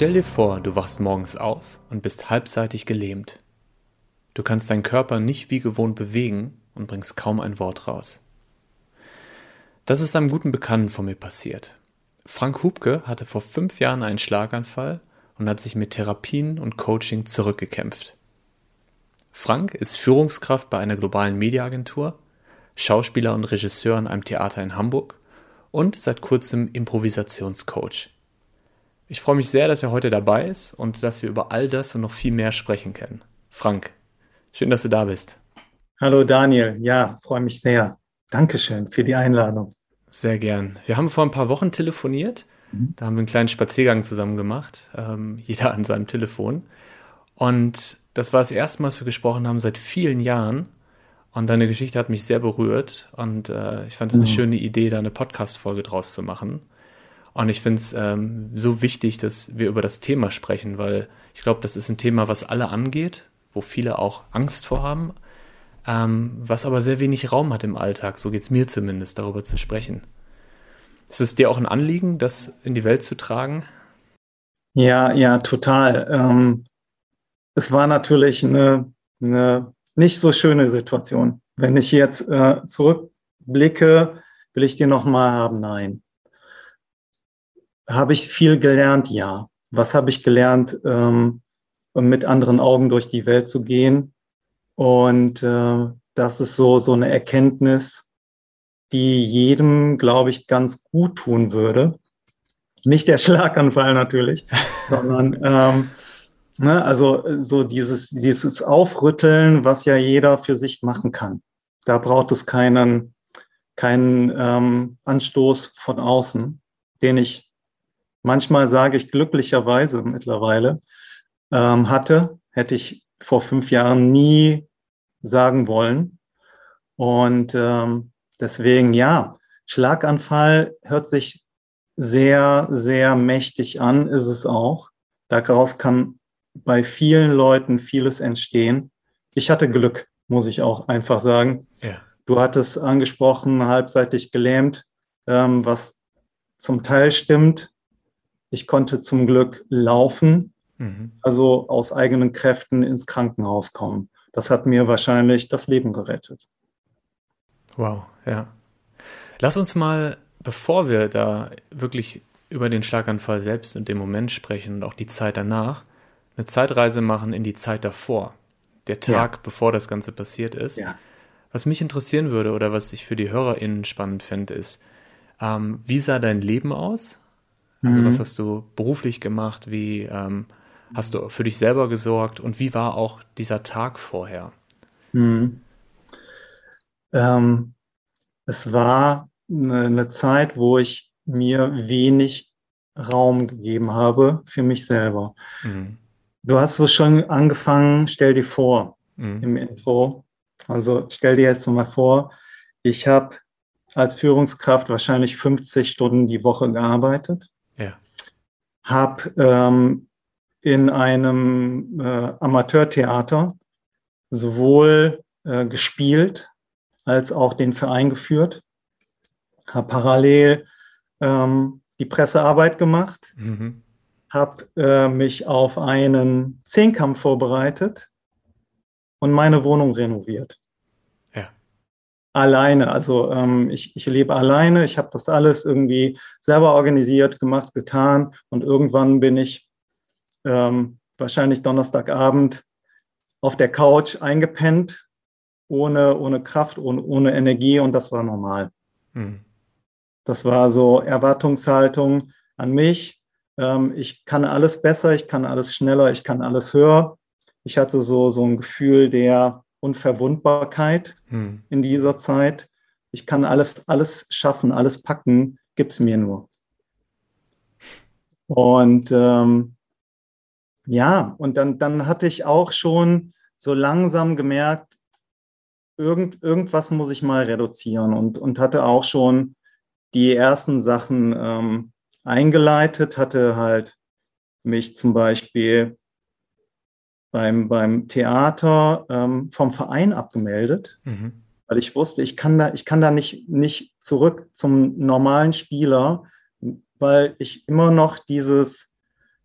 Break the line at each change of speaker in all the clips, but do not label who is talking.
Stell dir vor, du wachst morgens auf und bist halbseitig gelähmt. Du kannst deinen Körper nicht wie gewohnt bewegen und bringst kaum ein Wort raus. Das ist einem guten Bekannten von mir passiert. Frank Hubke hatte vor fünf Jahren einen Schlaganfall und hat sich mit Therapien und Coaching zurückgekämpft. Frank ist Führungskraft bei einer globalen Mediaagentur, Schauspieler und Regisseur an einem Theater in Hamburg und seit kurzem Improvisationscoach. Ich freue mich sehr, dass er heute dabei ist und dass wir über all das und noch viel mehr sprechen können. Frank, schön, dass du da bist.
Hallo Daniel, ja, freue mich sehr. Dankeschön für die Einladung.
Sehr gern. Wir haben vor ein paar Wochen telefoniert. Mhm. Da haben wir einen kleinen Spaziergang zusammen gemacht, ähm, jeder an seinem Telefon. Und das war das erste Mal, dass wir gesprochen haben seit vielen Jahren. Und deine Geschichte hat mich sehr berührt. Und äh, ich fand es eine mhm. schöne Idee, da eine Podcast-Folge draus zu machen. Und ich finde es ähm, so wichtig, dass wir über das Thema sprechen, weil ich glaube, das ist ein Thema, was alle angeht, wo viele auch Angst vor haben, ähm, was aber sehr wenig Raum hat im Alltag. So geht es mir zumindest, darüber zu sprechen. Ist es dir auch ein Anliegen, das in die Welt zu tragen?
Ja, ja, total. Ähm, es war natürlich eine, eine nicht so schöne Situation. Wenn ich jetzt äh, zurückblicke, will ich dir nochmal haben, nein. Habe ich viel gelernt? Ja. Was habe ich gelernt, ähm, mit anderen Augen durch die Welt zu gehen? Und äh, das ist so, so eine Erkenntnis, die jedem, glaube ich, ganz gut tun würde. Nicht der Schlaganfall natürlich, sondern ähm, ne, also so dieses, dieses Aufrütteln, was ja jeder für sich machen kann. Da braucht es keinen, keinen ähm, Anstoß von außen, den ich manchmal sage ich glücklicherweise mittlerweile, ähm, hatte, hätte ich vor fünf Jahren nie sagen wollen. Und ähm, deswegen, ja, Schlaganfall hört sich sehr, sehr mächtig an, ist es auch. Daraus kann bei vielen Leuten vieles entstehen. Ich hatte Glück, muss ich auch einfach sagen. Ja. Du hattest angesprochen, halbseitig gelähmt, ähm, was zum Teil stimmt. Ich konnte zum Glück laufen, mhm. also aus eigenen Kräften ins Krankenhaus kommen. Das hat mir wahrscheinlich das Leben gerettet.
Wow, ja. Lass uns mal, bevor wir da wirklich über den Schlaganfall selbst und den Moment sprechen und auch die Zeit danach, eine Zeitreise machen in die Zeit davor. Der Tag, ja. bevor das Ganze passiert ist. Ja. Was mich interessieren würde oder was ich für die HörerInnen spannend fände, ist, ähm, wie sah dein Leben aus? Also mhm. was hast du beruflich gemacht? Wie ähm, hast du für dich selber gesorgt? Und wie war auch dieser Tag vorher? Mhm.
Ähm, es war eine, eine Zeit, wo ich mir wenig Raum gegeben habe für mich selber. Mhm. Du hast so schon angefangen, stell dir vor mhm. im Intro. Also stell dir jetzt mal vor, ich habe als Führungskraft wahrscheinlich 50 Stunden die Woche gearbeitet ja. Habe ähm, in einem äh, Amateurtheater sowohl äh, gespielt als auch den Verein geführt. Habe parallel ähm, die Pressearbeit gemacht. Mhm. Habe äh, mich auf einen Zehnkampf vorbereitet und meine Wohnung renoviert alleine. Also ähm, ich, ich lebe alleine, ich habe das alles irgendwie selber organisiert, gemacht, getan und irgendwann bin ich ähm, wahrscheinlich Donnerstagabend auf der Couch eingepennt, ohne, ohne Kraft, ohne, ohne Energie und das war normal. Hm. Das war so Erwartungshaltung an mich. Ähm, ich kann alles besser, ich kann alles schneller, ich kann alles höher. Ich hatte so, so ein Gefühl der, Unverwundbarkeit hm. in dieser Zeit. Ich kann alles, alles schaffen, alles packen, gib's mir nur. Und ähm, ja, und dann, dann hatte ich auch schon so langsam gemerkt, irgend, irgendwas muss ich mal reduzieren und, und hatte auch schon die ersten Sachen ähm, eingeleitet, hatte halt mich zum Beispiel beim, beim Theater ähm, vom Verein abgemeldet, mhm. weil ich wusste, ich kann da, ich kann da nicht, nicht zurück zum normalen Spieler, weil ich immer noch dieses,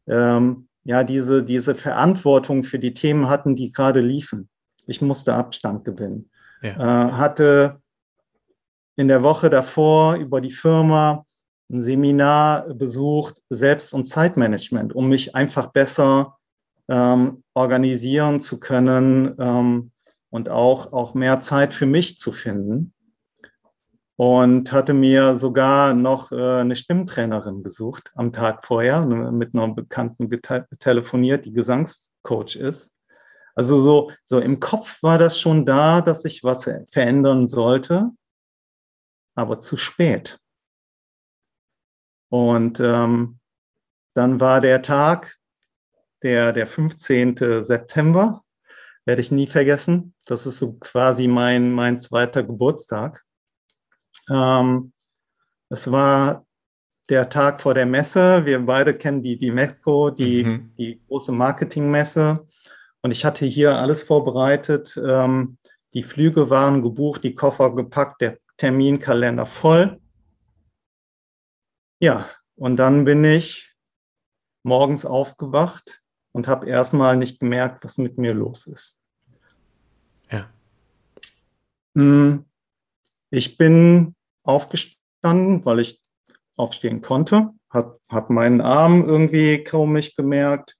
ähm, ja, diese, diese Verantwortung für die Themen hatten, die gerade liefen. Ich musste Abstand gewinnen. Ja. Äh, hatte in der Woche davor über die Firma ein Seminar besucht, Selbst- und Zeitmanagement, um mich einfach besser ähm, organisieren zu können ähm, und auch, auch mehr Zeit für mich zu finden. Und hatte mir sogar noch äh, eine Stimmtrainerin besucht am Tag vorher, ne, mit einer Bekannten telefoniert, die Gesangscoach ist. Also so, so im Kopf war das schon da, dass ich was verändern sollte, aber zu spät. Und ähm, dann war der Tag, der, der 15. September, werde ich nie vergessen. Das ist so quasi mein, mein zweiter Geburtstag. Ähm, es war der Tag vor der Messe. Wir beide kennen die, die Mexiko, die, mhm. die große Marketingmesse. Und ich hatte hier alles vorbereitet. Ähm, die Flüge waren gebucht, die Koffer gepackt, der Terminkalender voll. Ja, und dann bin ich morgens aufgewacht und habe erstmal nicht gemerkt, was mit mir los ist.
Ja.
Hm, ich bin aufgestanden, weil ich aufstehen konnte, habe hab meinen Arm irgendwie kaum mich gemerkt,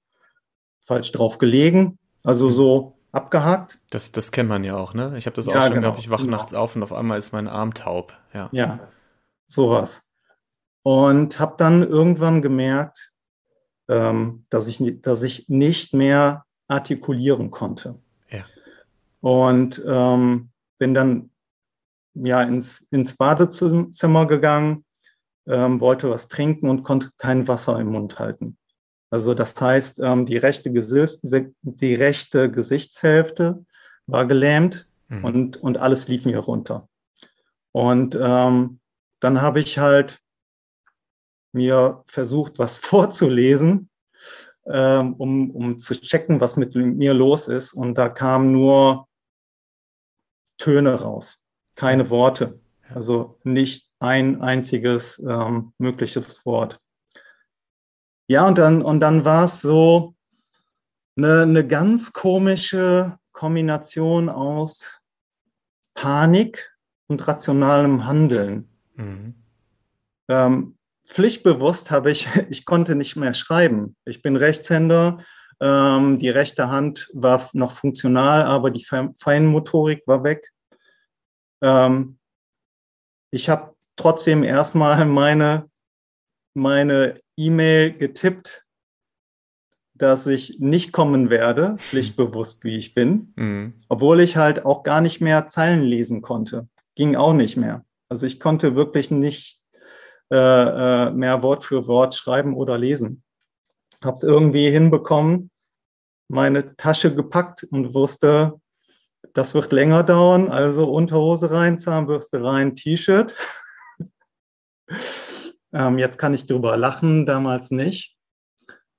falsch drauf gelegen, also so abgehakt.
Das, das kennt man ja auch, ne? Ich habe das auch ja, schon genau, gehabt, ich wache genau. nachts auf und auf einmal ist mein Arm taub. Ja,
ja sowas. Und habe dann irgendwann gemerkt, dass, ich, dass ich nicht mehr artikulieren konnte.
Ja.
Und ähm, bin dann ja ins, ins Badezimmer gegangen, ähm, wollte was trinken und konnte kein Wasser im Mund halten. Also das heißt, ähm, die, rechte die rechte Gesichtshälfte war gelähmt mhm. und, und alles lief mir runter. Und ähm, dann habe ich halt mir versucht, was vorzulesen, ähm, um, um zu checken, was mit mir los ist. Und da kamen nur Töne raus, keine Worte. Also nicht ein einziges ähm, mögliches Wort. Ja, und dann, und dann war es so eine, eine ganz komische Kombination aus Panik und rationalem Handeln. Mhm. Ähm, pflichtbewusst habe ich, ich konnte nicht mehr schreiben. Ich bin Rechtshänder. Ähm, die rechte Hand war noch funktional, aber die Feinmotorik war weg. Ähm, ich habe trotzdem erstmal meine meine E-Mail getippt, dass ich nicht kommen werde, pflichtbewusst wie ich bin, mhm. obwohl ich halt auch gar nicht mehr Zeilen lesen konnte. Ging auch nicht mehr. Also ich konnte wirklich nicht äh, äh, mehr Wort für Wort schreiben oder lesen. Habe es irgendwie hinbekommen, meine Tasche gepackt und wusste, das wird länger dauern. Also Unterhose rein, Zahnbürste rein, T-Shirt. ähm, jetzt kann ich drüber lachen, damals nicht.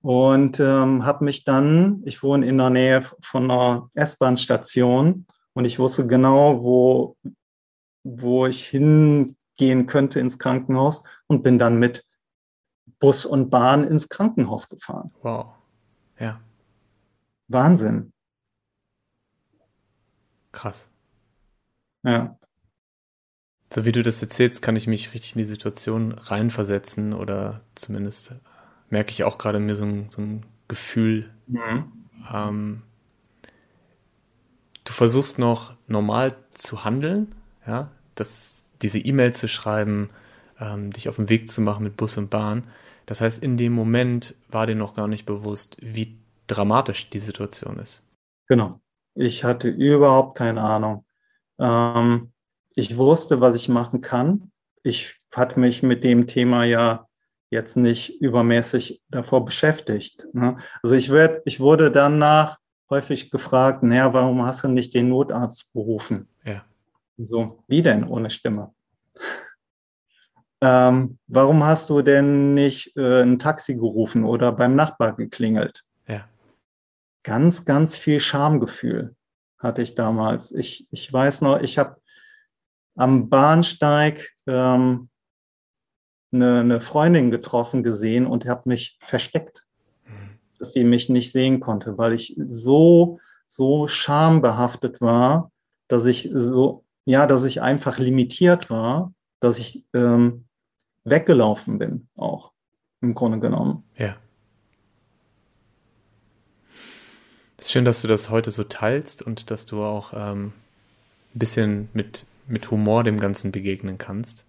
Und ähm, habe mich dann, ich wohne in der Nähe von einer S-Bahn-Station und ich wusste genau, wo, wo ich hin gehen könnte ins Krankenhaus und bin dann mit Bus und Bahn ins Krankenhaus gefahren.
Wow. Ja.
Wahnsinn.
Krass.
Ja.
So wie du das erzählst, kann ich mich richtig in die Situation reinversetzen oder zumindest merke ich auch gerade mir so ein, so ein Gefühl. Mhm. Ähm, du versuchst noch normal zu handeln, ja, das diese E-Mail zu schreiben, ähm, dich auf den Weg zu machen mit Bus und Bahn. Das heißt, in dem Moment war dir noch gar nicht bewusst, wie dramatisch die Situation ist.
Genau. Ich hatte überhaupt keine Ahnung. Ähm, ich wusste, was ich machen kann. Ich hatte mich mit dem Thema ja jetzt nicht übermäßig davor beschäftigt. Ne? Also ich, werd, ich wurde danach häufig gefragt, naja, warum hast du nicht den Notarzt berufen?
Ja.
So, wie denn ohne Stimme? Ähm, warum hast du denn nicht äh, ein Taxi gerufen oder beim Nachbar geklingelt?
Ja.
Ganz, ganz viel Schamgefühl hatte ich damals. Ich, ich weiß noch, ich habe am Bahnsteig ähm, eine, eine Freundin getroffen gesehen und habe mich versteckt. Mhm. dass sie mich nicht sehen konnte, weil ich so, so schambehaftet war, dass ich so, ja, dass ich einfach limitiert war, dass ich ähm, weggelaufen bin, auch im Grunde genommen.
Ja. Es ist schön, dass du das heute so teilst und dass du auch ähm, ein bisschen mit, mit Humor dem Ganzen begegnen kannst.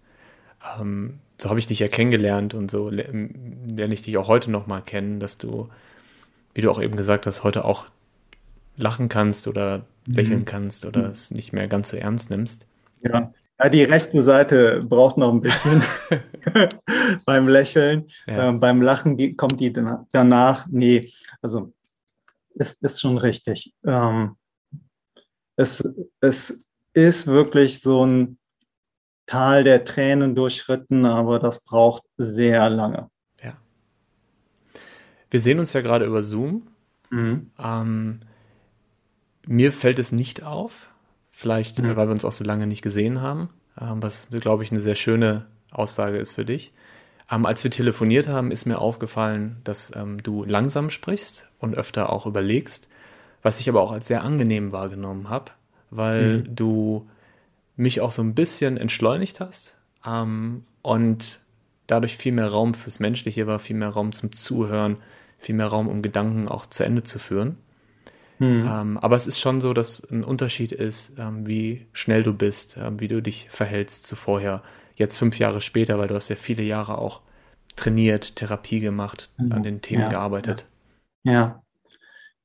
Ähm, so habe ich dich ja kennengelernt und so lerne ich dich auch heute nochmal kennen, dass du, wie du auch eben gesagt hast, heute auch lachen kannst oder lächeln mhm. kannst oder es nicht mehr ganz so ernst nimmst.
Ja. ja, die rechte Seite braucht noch ein bisschen beim Lächeln. Ja. Ähm, beim Lachen kommt die danach. Nee, also ist, ist schon richtig. Ähm, es, es ist wirklich so ein Tal der Tränen durchschritten, aber das braucht sehr lange.
Ja. Wir sehen uns ja gerade über Zoom. Mhm. Ähm, mir fällt es nicht auf, vielleicht mhm. weil wir uns auch so lange nicht gesehen haben, ähm, was, glaube ich, eine sehr schöne Aussage ist für dich. Ähm, als wir telefoniert haben, ist mir aufgefallen, dass ähm, du langsam sprichst und öfter auch überlegst, was ich aber auch als sehr angenehm wahrgenommen habe, weil mhm. du mich auch so ein bisschen entschleunigt hast ähm, und dadurch viel mehr Raum fürs Menschliche war, viel mehr Raum zum Zuhören, viel mehr Raum, um Gedanken auch zu Ende zu führen. Mhm. Ähm, aber es ist schon so, dass ein Unterschied ist, ähm, wie schnell du bist, ähm, wie du dich verhältst zu vorher jetzt fünf Jahre später, weil du hast ja viele Jahre auch trainiert, Therapie gemacht, mhm. an den Themen
ja,
gearbeitet.
Ja,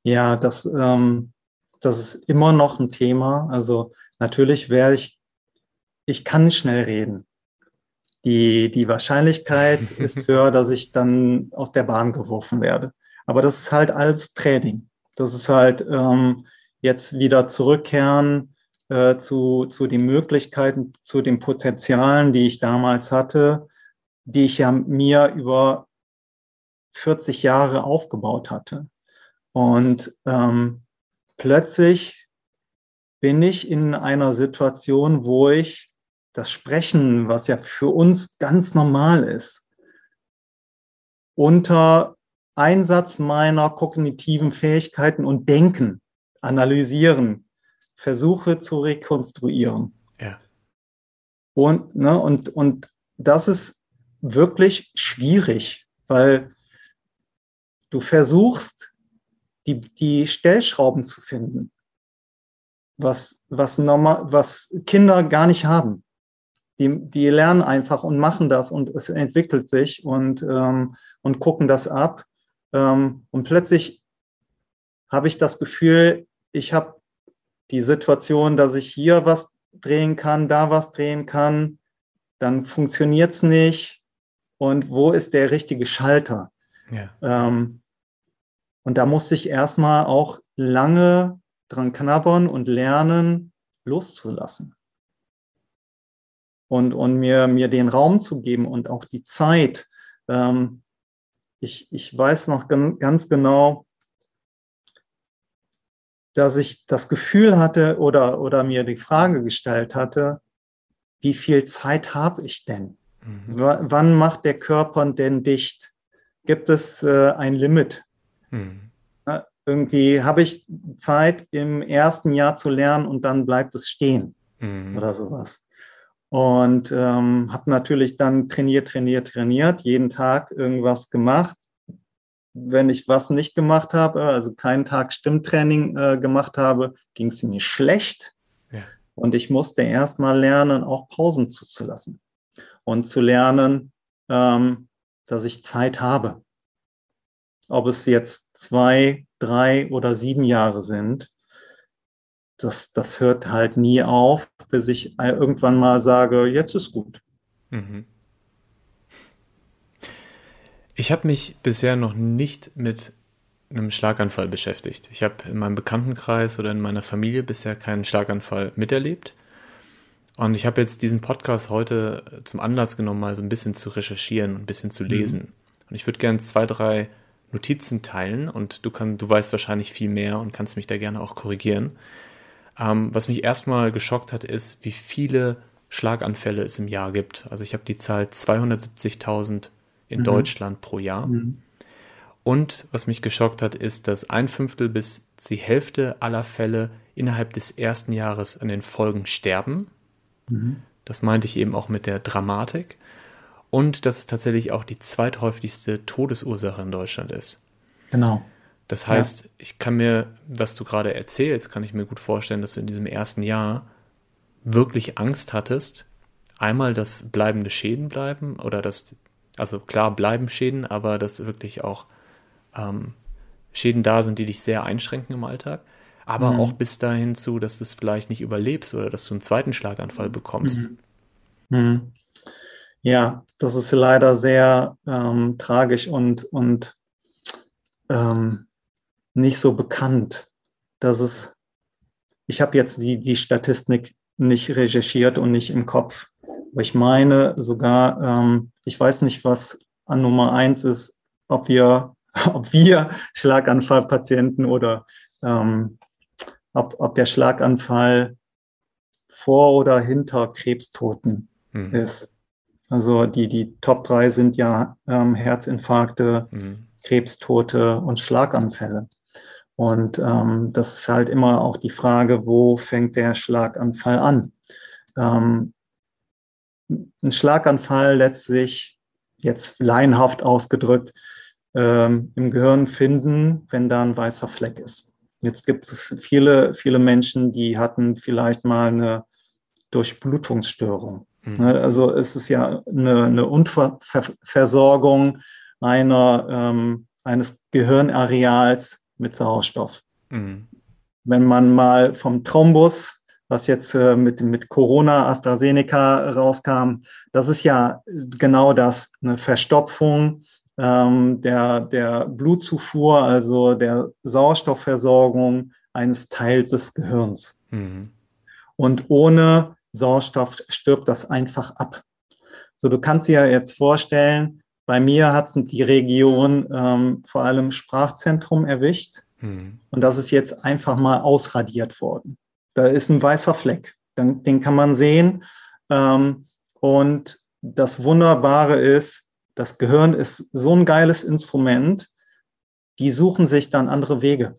ja, das, ähm, das ist immer noch ein Thema. Also natürlich wäre ich, ich kann schnell reden. Die, die Wahrscheinlichkeit ist höher, dass ich dann aus der Bahn geworfen werde. Aber das ist halt als Training. Das ist halt ähm, jetzt wieder zurückkehren äh, zu, zu den Möglichkeiten, zu den Potenzialen, die ich damals hatte, die ich ja mir über 40 Jahre aufgebaut hatte. Und ähm, plötzlich bin ich in einer Situation, wo ich das Sprechen, was ja für uns ganz normal ist, unter Einsatz meiner kognitiven Fähigkeiten und Denken, Analysieren, versuche zu rekonstruieren.
Ja.
Und, ne, und, und das ist wirklich schwierig, weil du versuchst, die, die Stellschrauben zu finden, was, was, normal, was Kinder gar nicht haben. Die, die lernen einfach und machen das und es entwickelt sich und, ähm, und gucken das ab. Ähm, und plötzlich habe ich das Gefühl, ich habe die Situation, dass ich hier was drehen kann, da was drehen kann, dann funktioniert es nicht. Und wo ist der richtige Schalter?
Ja.
Ähm, und da musste ich erstmal auch lange dran knabbern und lernen, loszulassen. Und, und mir, mir den Raum zu geben und auch die Zeit. Ähm, ich, ich weiß noch ganz genau, dass ich das Gefühl hatte oder, oder mir die Frage gestellt hatte, wie viel Zeit habe ich denn? Mhm. wann macht der Körper denn dicht? Gibt es äh, ein Limit? Mhm. Na, irgendwie habe ich Zeit, im ersten Jahr zu lernen und dann bleibt es stehen mhm. oder sowas. Und ähm, habe natürlich dann trainiert, trainiert, trainiert, jeden Tag irgendwas gemacht wenn ich was nicht gemacht habe, also keinen Tag Stimmtraining äh, gemacht habe, ging es mir schlecht. Ja. Und ich musste erstmal lernen, auch Pausen zuzulassen und zu lernen, ähm, dass ich Zeit habe. Ob es jetzt zwei, drei oder sieben Jahre sind, das, das hört halt nie auf, bis ich irgendwann mal sage, jetzt ist gut. Mhm.
Ich habe mich bisher noch nicht mit einem Schlaganfall beschäftigt. Ich habe in meinem Bekanntenkreis oder in meiner Familie bisher keinen Schlaganfall miterlebt. Und ich habe jetzt diesen Podcast heute zum Anlass genommen, mal so ein bisschen zu recherchieren und ein bisschen zu mhm. lesen. Mhm. Und ich würde gerne zwei, drei Notizen teilen und du, kann, du weißt wahrscheinlich viel mehr und kannst mich da gerne auch korrigieren. Ähm, was mich erstmal geschockt hat, ist, wie viele Schlaganfälle es im Jahr gibt. Also ich habe die Zahl 270.000 in mhm. Deutschland pro Jahr. Mhm. Und was mich geschockt hat, ist, dass ein Fünftel bis die Hälfte aller Fälle innerhalb des ersten Jahres an den Folgen sterben. Mhm. Das meinte ich eben auch mit der Dramatik. Und dass es tatsächlich auch die zweithäufigste Todesursache in Deutschland ist.
Genau.
Das heißt, ja. ich kann mir, was du gerade erzählst, kann ich mir gut vorstellen, dass du in diesem ersten Jahr wirklich Angst hattest, einmal, dass bleibende Schäden bleiben oder dass, also klar bleiben Schäden, aber dass wirklich auch ähm, Schäden da sind, die dich sehr einschränken im Alltag, aber mhm. auch bis dahin zu, dass du es vielleicht nicht überlebst oder dass du einen zweiten Schlaganfall bekommst. Mhm.
Mhm. Ja, das ist leider sehr ähm, tragisch und, und ähm, nicht so bekannt. Dass es, ich habe jetzt die, die Statistik nicht recherchiert und nicht im Kopf. Aber ich meine sogar, ähm, ich weiß nicht, was an Nummer eins ist, ob wir, ob wir Schlaganfallpatienten oder ähm, ob, ob der Schlaganfall vor oder hinter Krebstoten mhm. ist. Also die, die Top drei sind ja ähm, Herzinfarkte, mhm. Krebstote und Schlaganfälle. Und ähm, das ist halt immer auch die Frage, wo fängt der Schlaganfall an? Ähm, ein Schlaganfall lässt sich jetzt laienhaft ausgedrückt ähm, im Gehirn finden, wenn da ein weißer Fleck ist. Jetzt gibt es viele, viele Menschen, die hatten vielleicht mal eine Durchblutungsstörung. Mhm. Also es ist ja eine, eine Unterversorgung einer, ähm, eines Gehirnareals mit Sauerstoff. Mhm. Wenn man mal vom Thrombus, was jetzt äh, mit, mit Corona, AstraZeneca rauskam, das ist ja genau das, eine Verstopfung ähm, der, der Blutzufuhr, also der Sauerstoffversorgung eines Teils des Gehirns. Mhm. Und ohne Sauerstoff stirbt das einfach ab. So, du kannst dir jetzt vorstellen, bei mir hat die Region ähm, vor allem Sprachzentrum erwischt. Mhm. Und das ist jetzt einfach mal ausradiert worden. Da ist ein weißer Fleck. Den, den kann man sehen. Ähm, und das Wunderbare ist, das Gehirn ist so ein geiles Instrument. Die suchen sich dann andere Wege.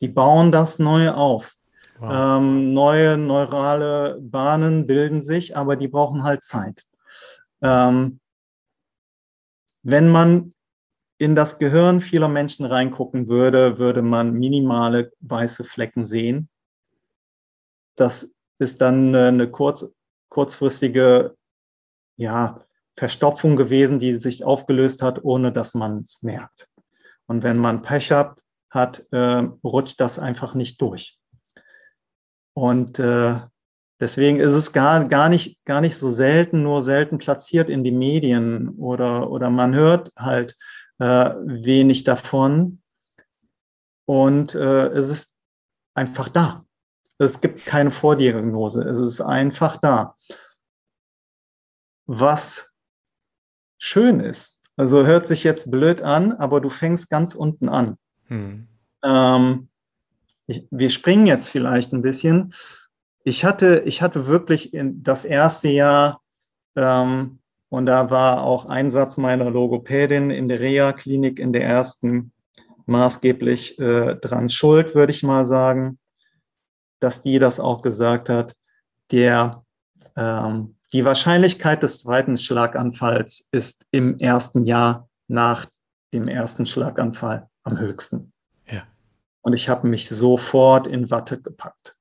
Die bauen das Neue auf. Wow. Ähm, neue neurale Bahnen bilden sich, aber die brauchen halt Zeit. Ähm, wenn man in das Gehirn vieler Menschen reingucken würde, würde man minimale weiße Flecken sehen. Das ist dann eine kurz, kurzfristige ja, Verstopfung gewesen, die sich aufgelöst hat, ohne dass man es merkt. Und wenn man Pech hat, hat äh, rutscht das einfach nicht durch. Und äh, Deswegen ist es gar, gar, nicht, gar nicht so selten, nur selten platziert in die Medien oder, oder man hört halt äh, wenig davon. Und äh, es ist einfach da. Es gibt keine Vordiagnose. Es ist einfach da. Was schön ist, also hört sich jetzt blöd an, aber du fängst ganz unten an. Hm. Ähm, ich, wir springen jetzt vielleicht ein bisschen ich hatte, ich hatte wirklich in das erste Jahr, ähm, und da war auch Einsatz meiner Logopädin in der Reha-Klinik in der ersten maßgeblich äh, dran schuld, würde ich mal sagen, dass die das auch gesagt hat. Der, ähm, die Wahrscheinlichkeit des zweiten Schlaganfalls ist im ersten Jahr nach dem ersten Schlaganfall am höchsten. Ja. Und ich habe mich sofort in Watte gepackt.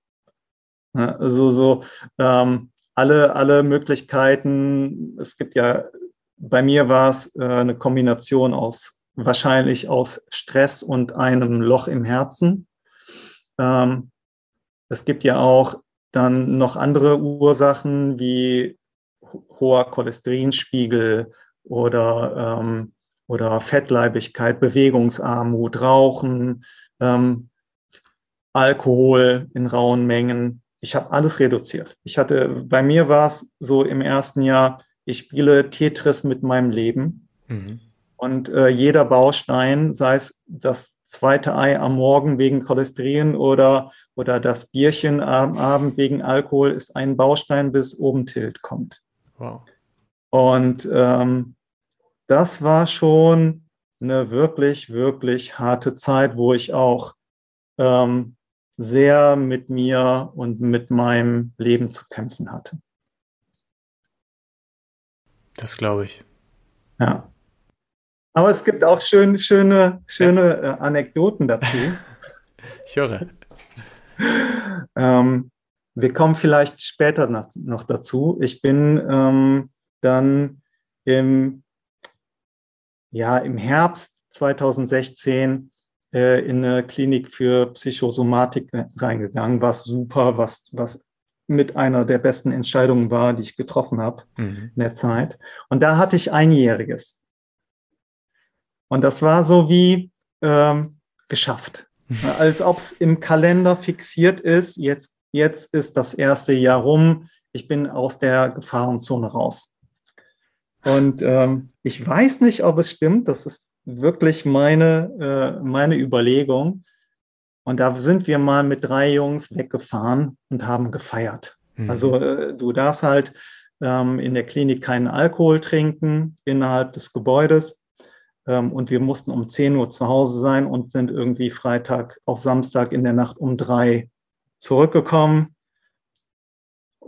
Also so ähm, alle, alle Möglichkeiten. Es gibt ja, bei mir war es äh, eine Kombination aus wahrscheinlich aus Stress und einem Loch im Herzen. Ähm, es gibt ja auch dann noch andere Ursachen wie hoher Cholesterinspiegel oder, ähm, oder Fettleibigkeit, Bewegungsarmut, Rauchen, ähm, Alkohol in rauen Mengen ich habe alles reduziert. Ich hatte, bei mir war es so im ersten Jahr, ich spiele Tetris mit meinem Leben. Mhm. Und äh, jeder Baustein, sei es das zweite Ei am Morgen wegen Cholesterin oder, oder das Bierchen am Abend wegen Alkohol, ist ein Baustein, bis oben Tilt kommt. Wow. Und ähm, das war schon eine wirklich, wirklich harte Zeit, wo ich auch ähm, sehr mit mir und mit meinem Leben zu kämpfen hatte.
Das glaube ich.
Ja. Aber es gibt auch schön, schöne, schöne äh, Anekdoten dazu.
ich höre.
Ähm, wir kommen vielleicht später noch, noch dazu. Ich bin ähm, dann im, ja, im Herbst 2016 äh, in eine Klinik für Psychosomatik reingegangen, was super, was, was mit einer der besten Entscheidungen war, die ich getroffen habe mhm. in der Zeit. Und da hatte ich einjähriges. Und das war so wie ähm, geschafft. Als ob es im Kalender fixiert ist, jetzt, jetzt ist das erste Jahr rum, ich bin aus der Gefahrenzone raus. Und ähm, ich weiß nicht, ob es stimmt, das ist wirklich meine, äh, meine Überlegung. Und da sind wir mal mit drei Jungs weggefahren und haben gefeiert. Mhm. Also äh, du darfst halt ähm, in der Klinik keinen Alkohol trinken innerhalb des Gebäudes. Ähm, und wir mussten um 10 Uhr zu Hause sein und sind irgendwie Freitag auf Samstag in der Nacht um drei zurückgekommen.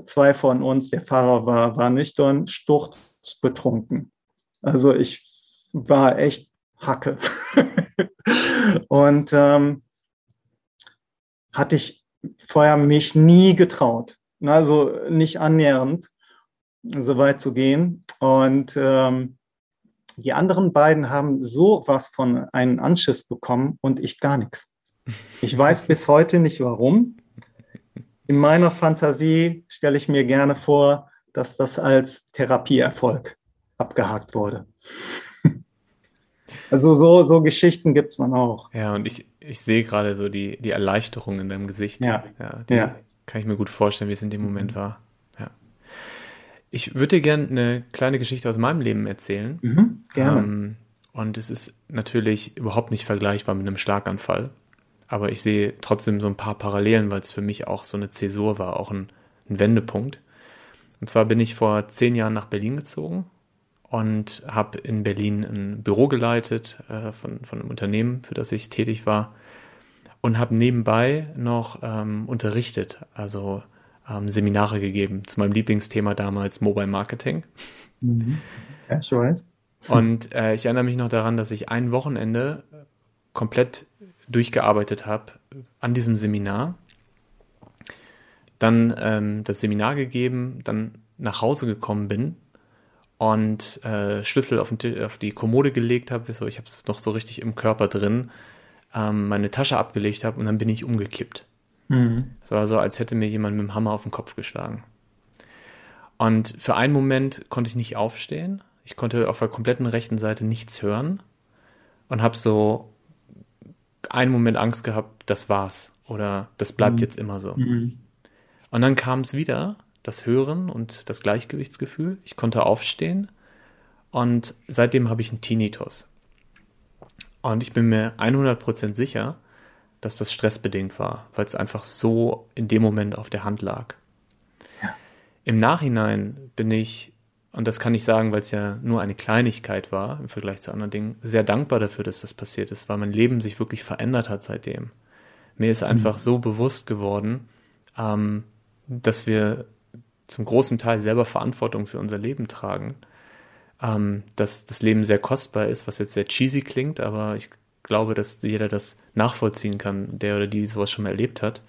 Zwei von uns, der Fahrer war, war nüchtern, sturzbetrunken. Also ich war echt Hacke. und ähm, hatte ich vorher mich nie getraut. Also nicht annähernd so weit zu gehen. Und ähm, die anderen beiden haben so was von einem Anschiss bekommen und ich gar nichts. Ich weiß bis heute nicht warum. In meiner Fantasie stelle ich mir gerne vor, dass das als Therapieerfolg abgehakt wurde. Also so, so Geschichten gibt es dann auch.
Ja, und ich, ich sehe gerade so die, die Erleichterung in deinem Gesicht.
Ja.
ja, ja. Kann ich mir gut vorstellen, wie es in dem Moment war. Ich würde dir gerne eine kleine Geschichte aus meinem Leben erzählen.
Mhm, gerne. Ähm,
und es ist natürlich überhaupt nicht vergleichbar mit einem Schlaganfall. Aber ich sehe trotzdem so ein paar Parallelen, weil es für mich auch so eine Zäsur war, auch ein, ein Wendepunkt. Und zwar bin ich vor zehn Jahren nach Berlin gezogen und habe in Berlin ein Büro geleitet äh, von, von einem Unternehmen, für das ich tätig war. Und habe nebenbei noch ähm, unterrichtet, also ähm, Seminare gegeben zu meinem Lieblingsthema damals Mobile Marketing.
Mhm. Ja, ich weiß.
Und äh, ich erinnere mich noch daran, dass ich ein Wochenende komplett durchgearbeitet habe an diesem Seminar. Dann ähm, das Seminar gegeben, dann nach Hause gekommen bin und äh, Schlüssel auf, den, auf, die Kommode gelegt habe. So, ich habe es noch so richtig im Körper drin, ähm, meine Tasche abgelegt habe und dann bin ich umgekippt. Mhm. Es war so, als hätte mir jemand mit dem Hammer auf den Kopf geschlagen. Und für einen Moment konnte ich nicht aufstehen. Ich konnte auf der kompletten rechten Seite nichts hören und habe so einen Moment Angst gehabt, das war's oder das bleibt mhm. jetzt immer so. Mhm. Und dann kam es wieder, das Hören und das Gleichgewichtsgefühl. Ich konnte aufstehen und seitdem habe ich einen Tinnitus. Und ich bin mir 100% sicher, dass das stressbedingt war, weil es einfach so in dem Moment auf der Hand lag. Ja. Im Nachhinein bin ich, und das kann ich sagen, weil es ja nur eine Kleinigkeit war im Vergleich zu anderen Dingen, sehr dankbar dafür, dass das passiert ist, weil mein Leben sich wirklich verändert hat seitdem. Mir ist einfach mhm. so bewusst geworden, ähm, dass wir zum großen Teil selber Verantwortung für unser Leben tragen. Ähm, dass das Leben sehr kostbar ist, was jetzt sehr cheesy klingt, aber ich glaube, dass jeder das nachvollziehen kann, der oder die sowas schon mal erlebt hat.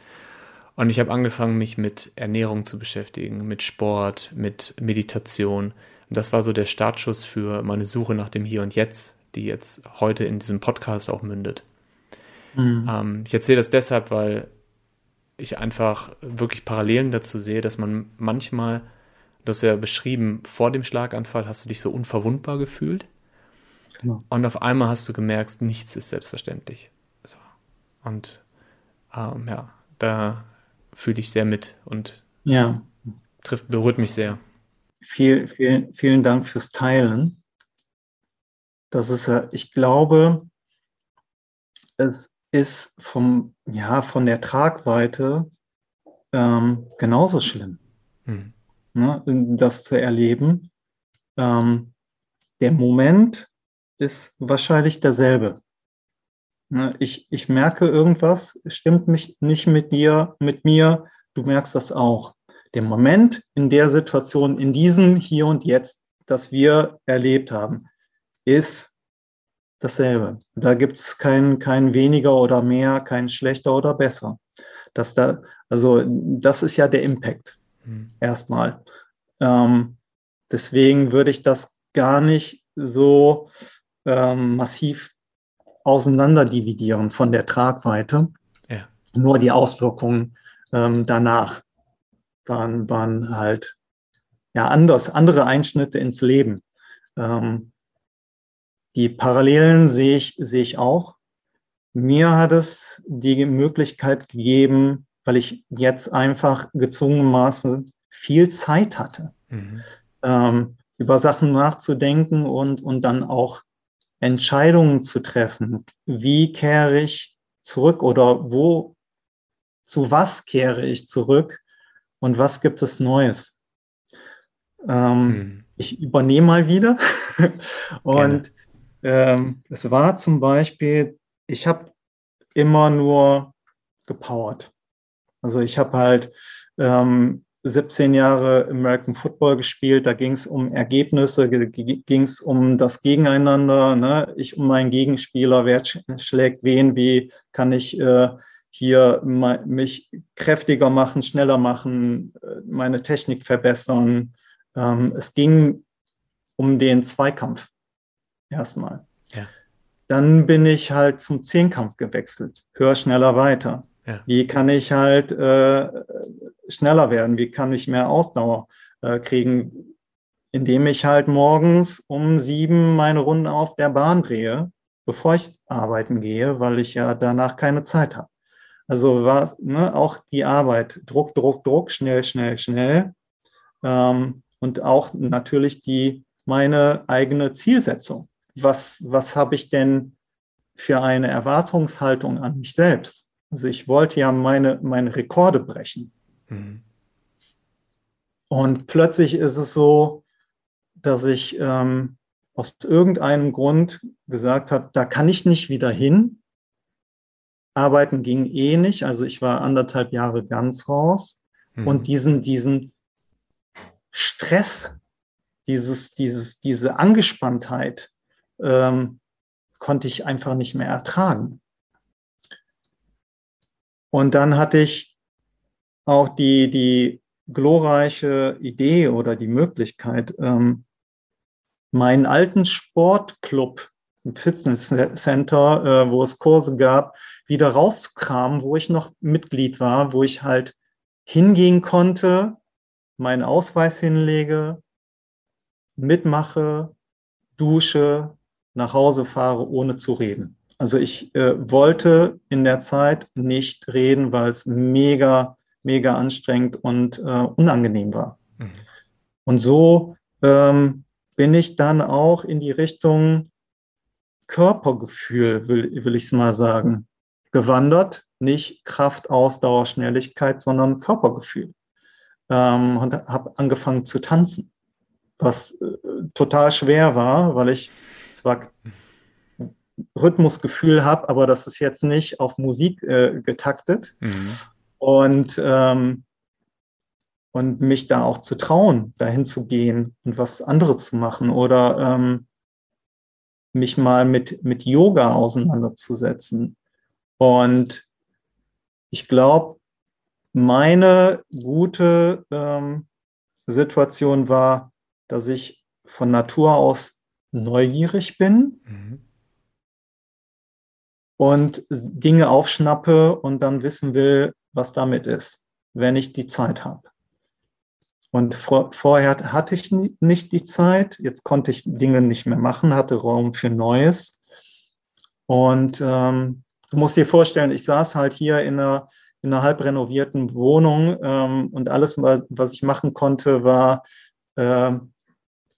Und ich habe angefangen, mich mit Ernährung zu beschäftigen, mit Sport, mit Meditation. Und das war so der Startschuss für meine Suche nach dem Hier und Jetzt, die jetzt heute in diesem Podcast auch mündet. Mhm. Ähm, ich erzähle das deshalb, weil ich einfach wirklich Parallelen dazu sehe, dass man manchmal, du hast ja beschrieben, vor dem Schlaganfall hast du dich so unverwundbar gefühlt. Genau. Und auf einmal hast du gemerkt, nichts ist selbstverständlich. So. Und ähm, ja, da fühle ich sehr mit und
ja.
trifft, berührt mich sehr.
Viel, viel, vielen Dank fürs Teilen. Das ist ja, ich glaube, es ist vom, ja, von der Tragweite ähm, genauso schlimm, hm. ne, das zu erleben. Ähm, der Moment, ist wahrscheinlich derselbe. Ne, ich, ich merke irgendwas, stimmt mich nicht mit dir, mit mir, du merkst das auch. Der Moment in der Situation, in diesem Hier und Jetzt, das wir erlebt haben, ist dasselbe. Da gibt es kein, kein weniger oder mehr, kein schlechter oder besser. Das da, also das ist ja der Impact mhm. erstmal. Ähm, deswegen würde ich das gar nicht so ähm, massiv auseinanderdividieren von der Tragweite. Ja. Nur die Auswirkungen ähm, danach waren, waren halt ja anders, andere Einschnitte ins Leben. Ähm, die Parallelen sehe ich, sehe ich auch. Mir hat es die Möglichkeit gegeben, weil ich jetzt einfach gezwungenermaßen viel Zeit hatte, mhm. ähm, über Sachen nachzudenken und, und dann auch Entscheidungen zu treffen. Wie kehre ich zurück oder wo, zu was kehre ich zurück und was gibt es Neues? Ähm, mhm. Ich übernehme mal wieder und ähm, es war zum Beispiel, ich habe immer nur gepowert. Also ich habe halt ähm, 17 Jahre American Football gespielt, da ging es um Ergebnisse, ging es um das Gegeneinander, ne? ich um meinen Gegenspieler, wer schlägt wen, wie kann ich äh, hier mich kräftiger machen, schneller machen, äh, meine Technik verbessern. Ähm, es ging um den Zweikampf erstmal. Ja. Dann bin ich halt zum Zehnkampf gewechselt, höher, schneller, weiter. Ja. Wie kann ich halt äh, schneller werden? Wie kann ich mehr Ausdauer äh, kriegen? Indem ich halt morgens um sieben meine Runden auf der Bahn drehe, bevor ich arbeiten gehe, weil ich ja danach keine Zeit habe. Also war ne, auch die Arbeit, Druck, Druck, Druck, schnell, schnell, schnell. Ähm, und auch natürlich die meine eigene Zielsetzung. Was, was habe ich denn für eine Erwartungshaltung an mich selbst? Also ich wollte ja meine, meine Rekorde brechen. Mhm. Und plötzlich ist es so, dass ich ähm, aus irgendeinem Grund gesagt habe, da kann ich nicht wieder hin. Arbeiten ging eh nicht. Also ich war anderthalb Jahre ganz raus. Mhm. Und diesen, diesen Stress, dieses, dieses, diese Angespanntheit ähm, konnte ich einfach nicht mehr ertragen. Und dann hatte ich auch die, die glorreiche Idee oder die Möglichkeit, ähm, meinen alten Sportclub, ein Fitnesscenter, äh, wo es Kurse gab, wieder rauszukramen, wo ich noch Mitglied war, wo ich halt hingehen konnte, meinen Ausweis hinlege, mitmache, dusche, nach Hause fahre, ohne zu reden. Also ich äh, wollte in der Zeit nicht reden, weil es mega, mega anstrengend und äh, unangenehm war. Mhm. Und so ähm, bin ich dann auch in die Richtung Körpergefühl, will, will ich es mal sagen, gewandert. Nicht Kraft, Ausdauer, Schnelligkeit, sondern Körpergefühl. Ähm, und habe angefangen zu tanzen, was äh, total schwer war, weil ich zwar Rhythmusgefühl habe, aber das ist jetzt nicht auf Musik äh, getaktet. Mhm. Und, ähm, und mich da auch zu trauen, dahin zu gehen und was anderes zu machen oder ähm, mich mal mit, mit Yoga auseinanderzusetzen. Und ich glaube, meine gute ähm, Situation war, dass ich von Natur aus neugierig bin. Mhm und Dinge aufschnappe und dann wissen will, was damit ist, wenn ich die Zeit habe. Und vor, vorher hatte ich nicht die Zeit, jetzt konnte ich Dinge nicht mehr machen, hatte Raum für Neues. Und ähm, du musst dir vorstellen, ich saß halt hier in einer, in einer halb renovierten Wohnung ähm, und alles, was ich machen konnte, war äh,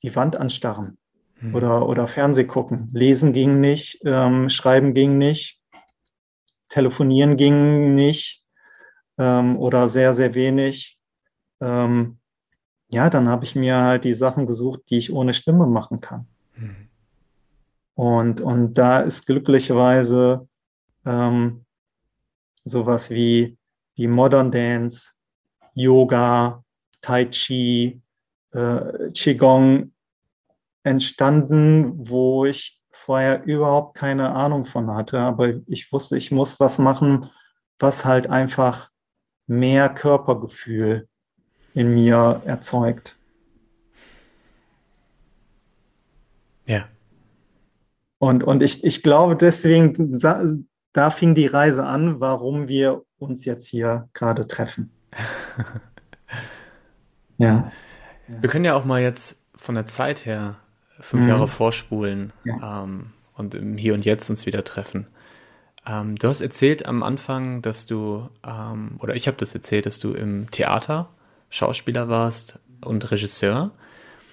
die Wand anstarren mhm. oder, oder Fernseh gucken. Lesen ging nicht, ähm, schreiben ging nicht, telefonieren ging nicht ähm, oder sehr, sehr wenig. Ähm, ja, dann habe ich mir halt die Sachen gesucht, die ich ohne Stimme machen kann. Mhm. Und, und da ist glücklicherweise ähm, sowas wie, wie Modern Dance, Yoga, Tai Chi, äh, Qigong entstanden, wo ich vorher überhaupt keine Ahnung von hatte. Aber ich wusste, ich muss was machen, was halt einfach mehr Körpergefühl in mir erzeugt.
Ja.
Und, und ich, ich glaube, deswegen, da fing die Reise an, warum wir uns jetzt hier gerade treffen.
ja. Wir können ja auch mal jetzt von der Zeit her fünf mhm. Jahre vorspulen ja. ähm, und im Hier und Jetzt uns wieder treffen. Ähm, du hast erzählt am Anfang, dass du, ähm, oder ich habe das erzählt, dass du im Theater Schauspieler warst und Regisseur.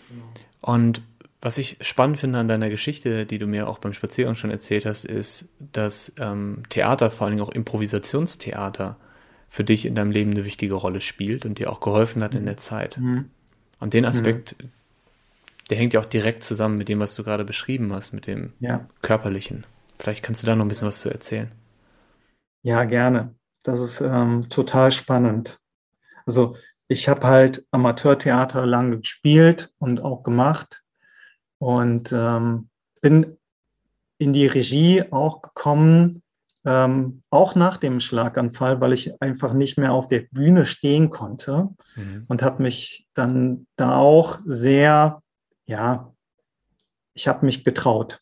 Genau. Und was ich spannend finde an deiner Geschichte, die du mir auch beim Spaziergang schon erzählt hast, ist, dass ähm, Theater, vor allem auch Improvisationstheater, für dich in deinem Leben eine wichtige Rolle spielt und dir auch geholfen hat in der Zeit. Mhm. Und den Aspekt, mhm. Der hängt ja auch direkt zusammen mit dem, was du gerade beschrieben hast, mit dem ja. körperlichen. Vielleicht kannst du da noch ein bisschen was zu erzählen.
Ja, gerne. Das ist ähm, total spannend. Also ich habe halt Amateurtheater lange gespielt und auch gemacht und ähm, bin in die Regie auch gekommen, ähm, auch nach dem Schlaganfall, weil ich einfach nicht mehr auf der Bühne stehen konnte mhm. und habe mich dann da auch sehr, ja, ich habe mich getraut,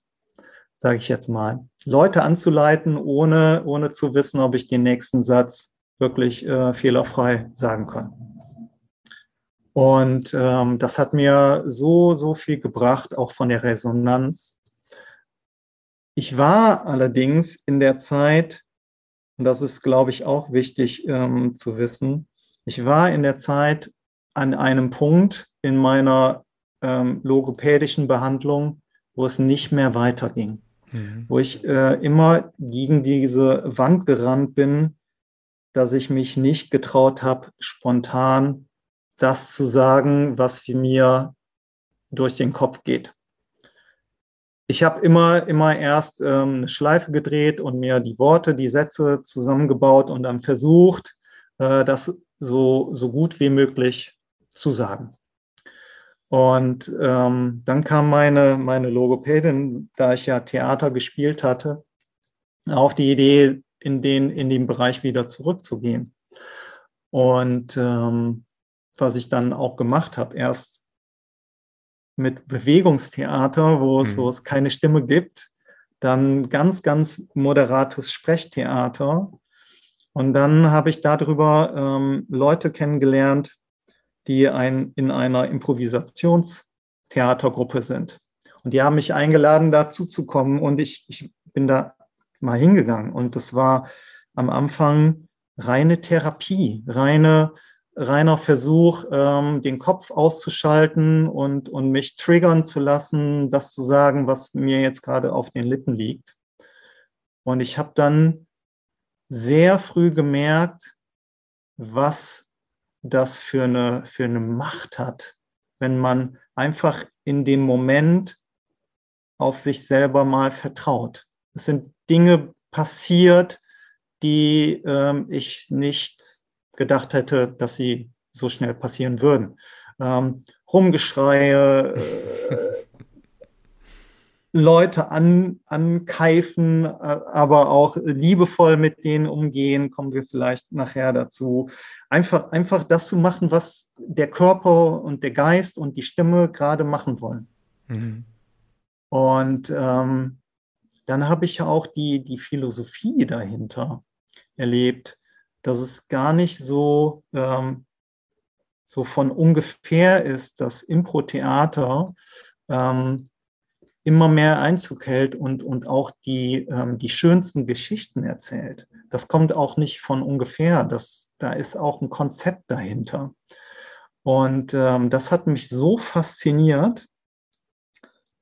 sage ich jetzt mal, Leute anzuleiten, ohne, ohne zu wissen, ob ich den nächsten Satz wirklich äh, fehlerfrei sagen kann. Und ähm, das hat mir so, so viel gebracht, auch von der Resonanz. Ich war allerdings in der Zeit, und das ist, glaube ich, auch wichtig ähm, zu wissen, ich war in der Zeit an einem Punkt in meiner ähm, logopädischen Behandlung, wo es nicht mehr weiterging, mhm. wo ich äh, immer gegen diese Wand gerannt bin, dass ich mich nicht getraut habe, spontan das zu sagen, was mir durch den Kopf geht. Ich habe immer, immer erst ähm, eine Schleife gedreht und mir die Worte, die Sätze zusammengebaut und dann versucht, äh, das so, so gut wie möglich zu sagen. Und ähm, dann kam meine, meine Logopädin, da ich ja Theater gespielt hatte, auf die Idee, in den, in den Bereich wieder zurückzugehen. Und ähm, was ich dann auch gemacht habe. Erst mit Bewegungstheater, wo es, mhm. wo es keine Stimme gibt, dann ganz, ganz moderates Sprechtheater. Und dann habe ich darüber ähm, Leute kennengelernt, die ein, in einer Improvisationstheatergruppe sind. Und die haben mich eingeladen, dazu zu kommen. Und ich, ich bin da mal hingegangen. Und das war am Anfang reine Therapie, reine reiner Versuch, ähm, den Kopf auszuschalten und, und mich triggern zu lassen, das zu sagen, was mir jetzt gerade auf den Lippen liegt. Und ich habe dann sehr früh gemerkt, was das für eine, für eine Macht hat, wenn man einfach in dem Moment auf sich selber mal vertraut. Es sind Dinge passiert, die ähm, ich nicht gedacht hätte, dass sie so schnell passieren würden. Ähm, Rumgeschreie, äh, Leute an, ankeifen, äh, aber auch liebevoll mit denen umgehen, kommen wir vielleicht nachher dazu. Einfach, einfach das zu machen, was der Körper und der Geist und die Stimme gerade machen wollen. Mhm. Und ähm, dann habe ich ja auch die, die Philosophie dahinter erlebt dass es gar nicht so, ähm, so von ungefähr ist, dass Impro-Theater ähm, immer mehr Einzug hält und, und auch die, ähm, die schönsten Geschichten erzählt. Das kommt auch nicht von ungefähr. Das, da ist auch ein Konzept dahinter. Und ähm, das hat mich so fasziniert,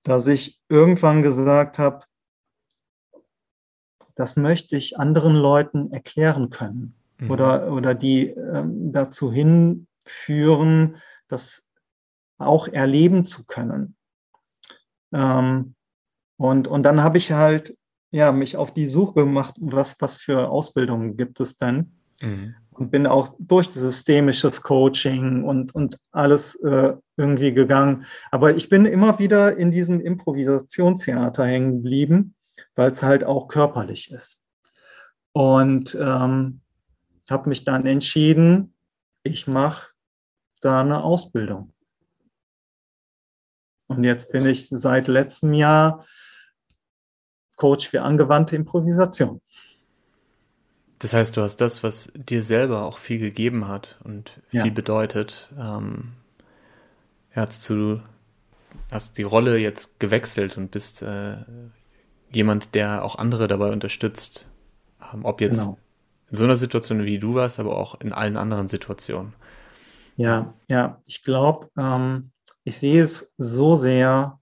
dass ich irgendwann gesagt habe, das möchte ich anderen Leuten erklären können mhm. oder, oder die ähm, dazu hinführen, das auch erleben zu können. Ähm, Und, und dann habe ich halt ja, mich auf die Suche gemacht, was, was für Ausbildungen gibt es denn? Mhm. Und bin auch durch systemisches Coaching und, und alles äh, irgendwie gegangen. Aber ich bin immer wieder in diesem Improvisationstheater hängen geblieben, weil es halt auch körperlich ist. Und ähm, habe mich dann entschieden, ich mache da eine Ausbildung. Und jetzt bin ich seit letztem Jahr Coach für angewandte Improvisation.
Das heißt, du hast das, was dir selber auch viel gegeben hat und viel ja. bedeutet, ähm, hast du hast die Rolle jetzt gewechselt und bist äh, jemand, der auch andere dabei unterstützt, ähm, ob jetzt genau. in so einer Situation wie du warst, aber auch in allen anderen Situationen.
Ja, ja, ich glaube, ähm, ich sehe es so sehr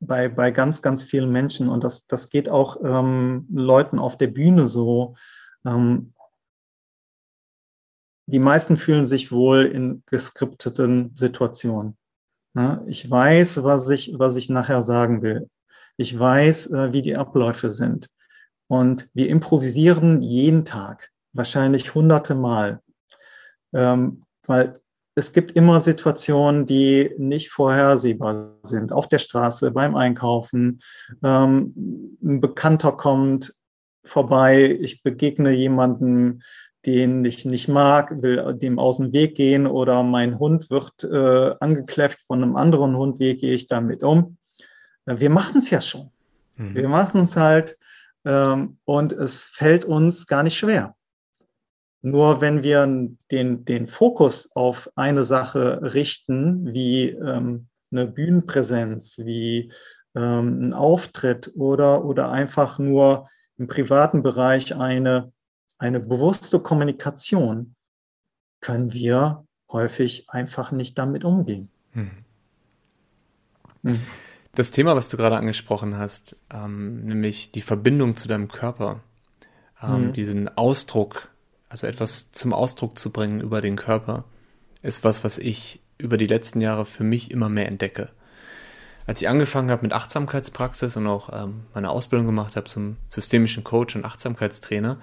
bei, bei ganz, ganz vielen Menschen und das, das geht auch ähm, Leuten auf der Bühne so. Ähm, die meisten fühlen sich wohl in geskripteten Situationen. Ne? Ich weiß, was ich, was ich nachher sagen will. Ich weiß, äh, wie die Abläufe sind. Und wir improvisieren jeden Tag, wahrscheinlich hunderte Mal. Ähm, weil es gibt immer Situationen, die nicht vorhersehbar sind. Auf der Straße, beim Einkaufen, ähm, ein Bekannter kommt vorbei, ich begegne jemanden, den ich nicht mag, will dem aus dem Weg gehen oder mein Hund wird äh, angekläfft von einem anderen Hund, wie gehe ich damit um? Wir machen es ja schon. Mhm. Wir machen es halt ähm, und es fällt uns gar nicht schwer. Nur wenn wir den, den Fokus auf eine Sache richten, wie ähm, eine Bühnenpräsenz, wie ähm, ein Auftritt oder, oder einfach nur im privaten Bereich eine, eine bewusste Kommunikation, können wir häufig einfach nicht damit umgehen. Hm.
Hm. Das Thema, was du gerade angesprochen hast, ähm, nämlich die Verbindung zu deinem Körper, ähm, hm. diesen Ausdruck, also etwas zum Ausdruck zu bringen über den Körper, ist was, was ich über die letzten Jahre für mich immer mehr entdecke. Als ich angefangen habe mit Achtsamkeitspraxis und auch ähm, meine Ausbildung gemacht habe zum systemischen Coach und Achtsamkeitstrainer,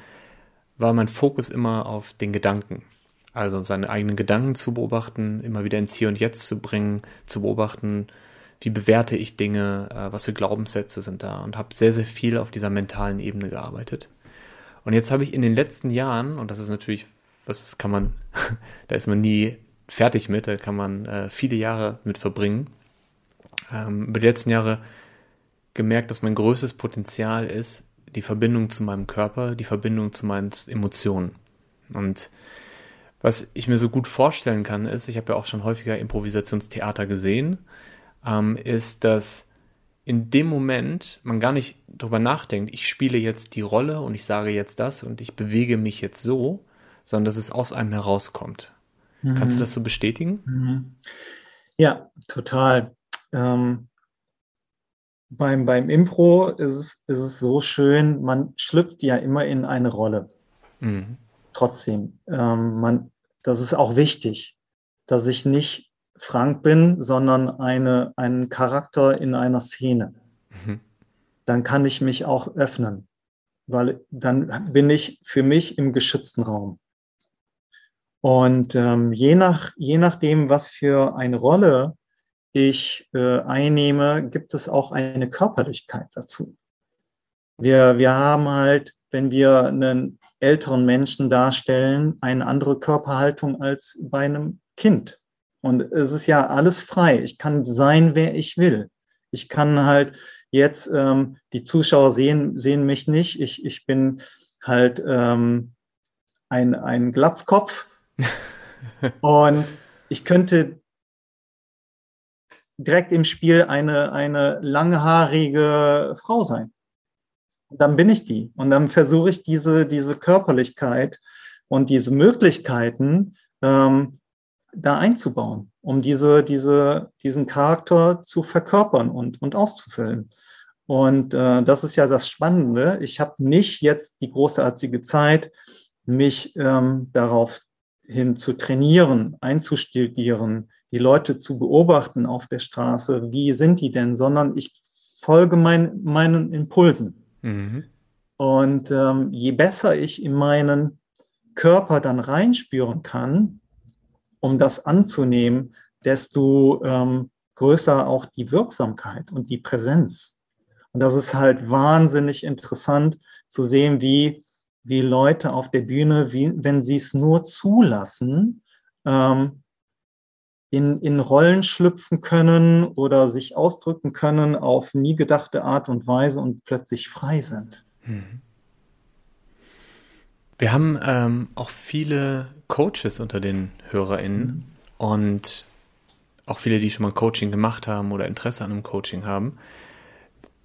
war mein Fokus immer auf den Gedanken. Also seine eigenen Gedanken zu beobachten, immer wieder ins Hier und Jetzt zu bringen, zu beobachten, wie bewerte ich Dinge, äh, was für Glaubenssätze sind da und habe sehr, sehr viel auf dieser mentalen Ebene gearbeitet. Und jetzt habe ich in den letzten Jahren, und das ist natürlich, was kann man, da ist man nie fertig mit, da kann man äh, viele Jahre mit verbringen, ähm, über die letzten Jahre gemerkt, dass mein größtes Potenzial ist, die Verbindung zu meinem Körper, die Verbindung zu meinen Emotionen. Und was ich mir so gut vorstellen kann, ist, ich habe ja auch schon häufiger Improvisationstheater gesehen, ähm, ist, dass in dem Moment man gar nicht darüber nachdenkt, ich spiele jetzt die Rolle und ich sage jetzt das und ich bewege mich jetzt so, sondern dass es aus einem herauskommt. Mhm. Kannst du das so bestätigen? Mhm.
Ja, total. Ähm, beim, beim Impro ist es, ist es so schön, man schlüpft ja immer in eine Rolle. Mhm. Trotzdem, ähm, man, das ist auch wichtig, dass ich nicht Frank bin, sondern eine, einen Charakter in einer Szene. Mhm. Dann kann ich mich auch öffnen, weil dann bin ich für mich im geschützten Raum. Und ähm, je, nach, je nachdem, was für eine Rolle ich äh, einnehme, gibt es auch eine Körperlichkeit dazu. Wir, wir haben halt, wenn wir einen älteren Menschen darstellen, eine andere Körperhaltung als bei einem Kind. Und es ist ja alles frei. Ich kann sein, wer ich will. Ich kann halt jetzt, ähm, die Zuschauer sehen, sehen mich nicht. Ich, ich bin halt ähm, ein, ein Glatzkopf. und ich könnte direkt im Spiel eine, eine langhaarige Frau sein. Und dann bin ich die. Und dann versuche ich diese, diese Körperlichkeit und diese Möglichkeiten ähm, da einzubauen, um diese, diese, diesen Charakter zu verkörpern und, und auszufüllen. Und äh, das ist ja das Spannende. Ich habe nicht jetzt die großartige Zeit, mich ähm, darauf hin zu trainieren, einzustudieren, die Leute zu beobachten auf der Straße, wie sind die denn, sondern ich folge mein, meinen Impulsen. Mhm. Und ähm, je besser ich in meinen Körper dann reinspüren kann, um das anzunehmen, desto ähm, größer auch die Wirksamkeit und die Präsenz. Und das ist halt wahnsinnig interessant zu sehen, wie, wie Leute auf der Bühne, wie, wenn sie es nur zulassen, ähm, in, in Rollen schlüpfen können oder sich ausdrücken können auf nie gedachte Art und Weise und plötzlich frei sind. Mhm.
Wir haben ähm, auch viele Coaches unter den HörerInnen mhm. und auch viele, die schon mal Coaching gemacht haben oder Interesse an einem Coaching haben.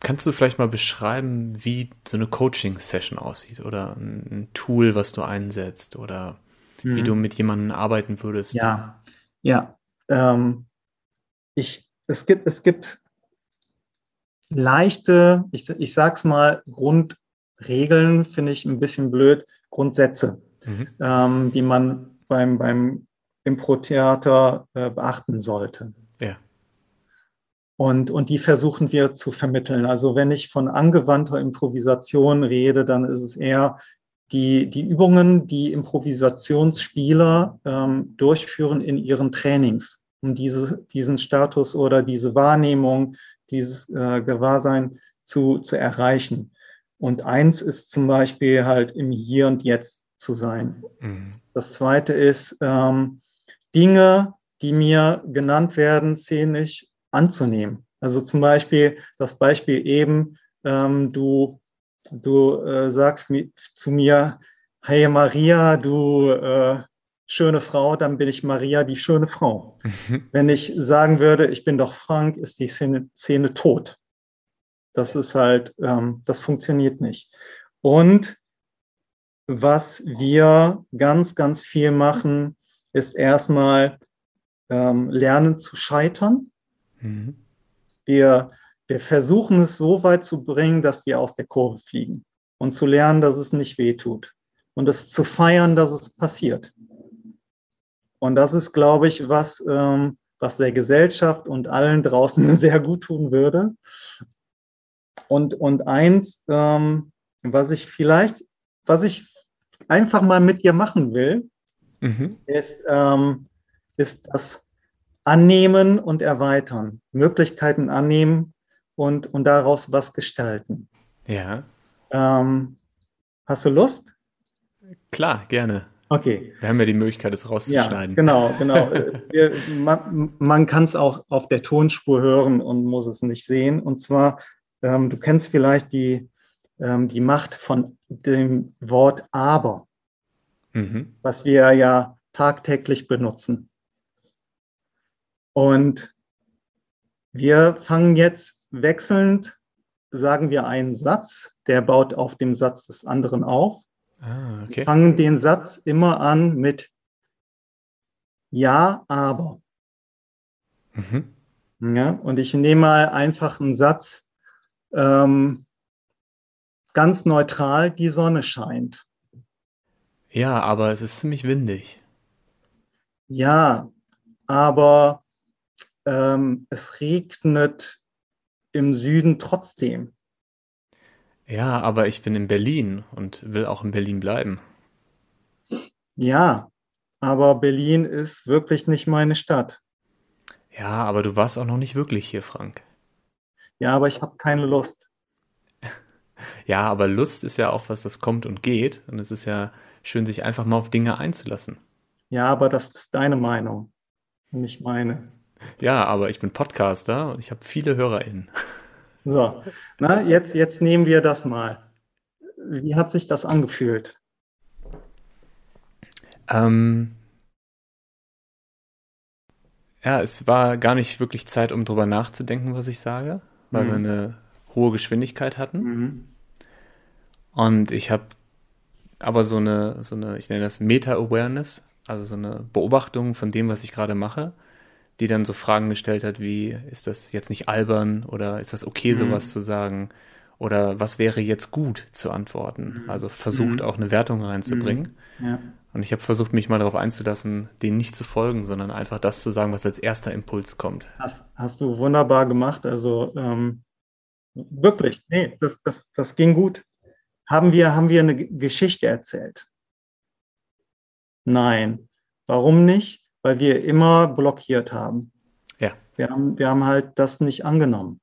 Kannst du vielleicht mal beschreiben, wie so eine Coaching-Session aussieht oder ein Tool, was du einsetzt oder mhm. wie du mit jemandem arbeiten würdest?
Ja, ja. Ähm, ich, es, gibt, es gibt leichte, ich, ich sag's mal, Grundregeln, finde ich ein bisschen blöd, Grundsätze, mhm. ähm, die man beim, beim Impro-Theater äh, beachten sollte.
Ja.
Und, und die versuchen wir zu vermitteln. Also wenn ich von angewandter Improvisation rede, dann ist es eher die, die Übungen, die Improvisationsspieler ähm, durchführen in ihren Trainings, um diese, diesen Status oder diese Wahrnehmung, dieses äh, Gewahrsein zu, zu erreichen. Und eins ist zum Beispiel halt im Hier und Jetzt zu sein. Mhm. Das zweite ist, ähm, Dinge, die mir genannt werden, szenisch anzunehmen. Also zum Beispiel das Beispiel eben, ähm, du, du äh, sagst mi zu mir, hey Maria, du äh, schöne Frau, dann bin ich Maria, die schöne Frau. Mhm. Wenn ich sagen würde, ich bin doch Frank, ist die Szene, Szene tot. Das ist halt, ähm, das funktioniert nicht. Und was wir ganz, ganz viel machen, ist erstmal ähm, lernen zu scheitern. Mhm. Wir, wir versuchen es so weit zu bringen, dass wir aus der Kurve fliegen und zu lernen, dass es nicht weh tut und es zu feiern, dass es passiert. Und das ist, glaube ich, was, ähm, was der Gesellschaft und allen draußen sehr gut tun würde. Und, und eins, ähm, was ich vielleicht, was ich einfach mal mit dir machen will, mhm. ist, ähm, ist das Annehmen und Erweitern. Möglichkeiten annehmen und, und daraus was gestalten.
Ja.
Ähm, hast du Lust?
Klar, gerne.
Okay.
Wir haben ja die Möglichkeit, es rauszuschneiden.
Ja, genau, genau. Wir, man, man kann es auch auf der Tonspur hören und muss es nicht sehen. Und zwar, ähm, du kennst vielleicht die, ähm, die Macht von dem Wort aber mhm. was wir ja tagtäglich benutzen. Und wir fangen jetzt wechselnd, sagen wir einen Satz, der baut auf dem Satz des anderen auf. Ah, okay. Wir fangen den Satz immer an mit Ja, aber. Mhm. Ja, und ich nehme mal einfach einen Satz, ähm, ganz neutral, die Sonne scheint.
Ja, aber es ist ziemlich windig.
Ja, aber ähm, es regnet im Süden trotzdem.
Ja, aber ich bin in Berlin und will auch in Berlin bleiben.
Ja, aber Berlin ist wirklich nicht meine Stadt.
Ja, aber du warst auch noch nicht wirklich hier, Frank.
Ja, aber ich habe keine Lust.
ja, aber Lust ist ja auch was, das kommt und geht. Und es ist ja schön, sich einfach mal auf Dinge einzulassen.
Ja, aber das ist deine Meinung, nicht meine.
Ja, aber ich bin Podcaster und ich habe viele HörerInnen.
So, na, jetzt, jetzt nehmen wir das mal. Wie hat sich das angefühlt?
Ähm, ja, es war gar nicht wirklich Zeit, um drüber nachzudenken, was ich sage, weil mhm. wir eine hohe Geschwindigkeit hatten. Mhm. Und ich habe aber so eine, so eine, ich nenne das Meta-Awareness, also so eine Beobachtung von dem, was ich gerade mache, die dann so Fragen gestellt hat, wie ist das jetzt nicht albern oder ist das okay, mhm. sowas zu sagen? Oder was wäre jetzt gut zu antworten? Mhm. Also versucht mhm. auch eine Wertung reinzubringen. Mhm. Ja. Und ich habe versucht, mich mal darauf einzulassen, denen nicht zu folgen, sondern einfach das zu sagen, was als erster Impuls kommt.
Hast, hast du wunderbar gemacht. Also ähm, Wirklich, nee, das, das, das ging gut. Haben wir, haben wir eine Geschichte erzählt? Nein. Warum nicht? Weil wir immer blockiert haben.
Ja.
Wir haben, wir haben halt das nicht angenommen.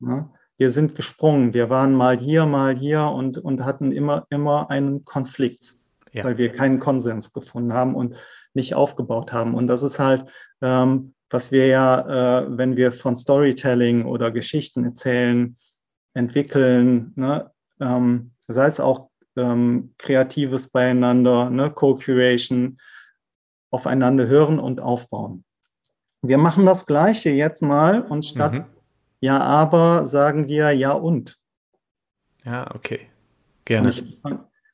Ja? Wir sind gesprungen. Wir waren mal hier, mal hier und, und hatten immer, immer einen Konflikt, ja. weil wir keinen Konsens gefunden haben und nicht aufgebaut haben. Und das ist halt, ähm, was wir ja, äh, wenn wir von Storytelling oder Geschichten erzählen, entwickeln, ne? ähm, sei es auch ähm, kreatives Beieinander, ne? Co-Curation, aufeinander hören und aufbauen. Wir machen das Gleiche jetzt mal und statt mhm. ja, aber sagen wir ja und.
Ja, okay. Gerne.
Und ich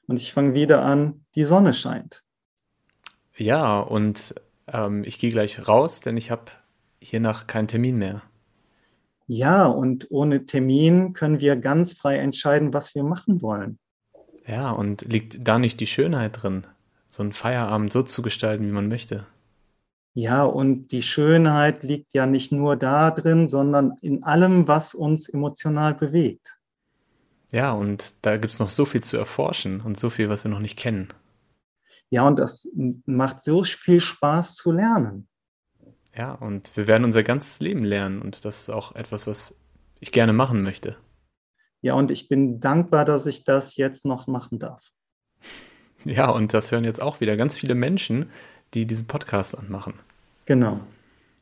fange fang wieder an, die Sonne scheint.
Ja, und ähm, ich gehe gleich raus, denn ich habe hiernach keinen Termin mehr.
Ja, und ohne Termin können wir ganz frei entscheiden, was wir machen wollen.
Ja, und liegt da nicht die Schönheit drin, so einen Feierabend so zu gestalten, wie man möchte?
Ja, und die Schönheit liegt ja nicht nur da drin, sondern in allem, was uns emotional bewegt.
Ja, und da gibt es noch so viel zu erforschen und so viel, was wir noch nicht kennen.
Ja, und das macht so viel Spaß zu lernen.
Ja, und wir werden unser ganzes Leben lernen und das ist auch etwas, was ich gerne machen möchte.
Ja, und ich bin dankbar, dass ich das jetzt noch machen darf.
Ja, und das hören jetzt auch wieder ganz viele Menschen, die diesen Podcast anmachen.
Genau.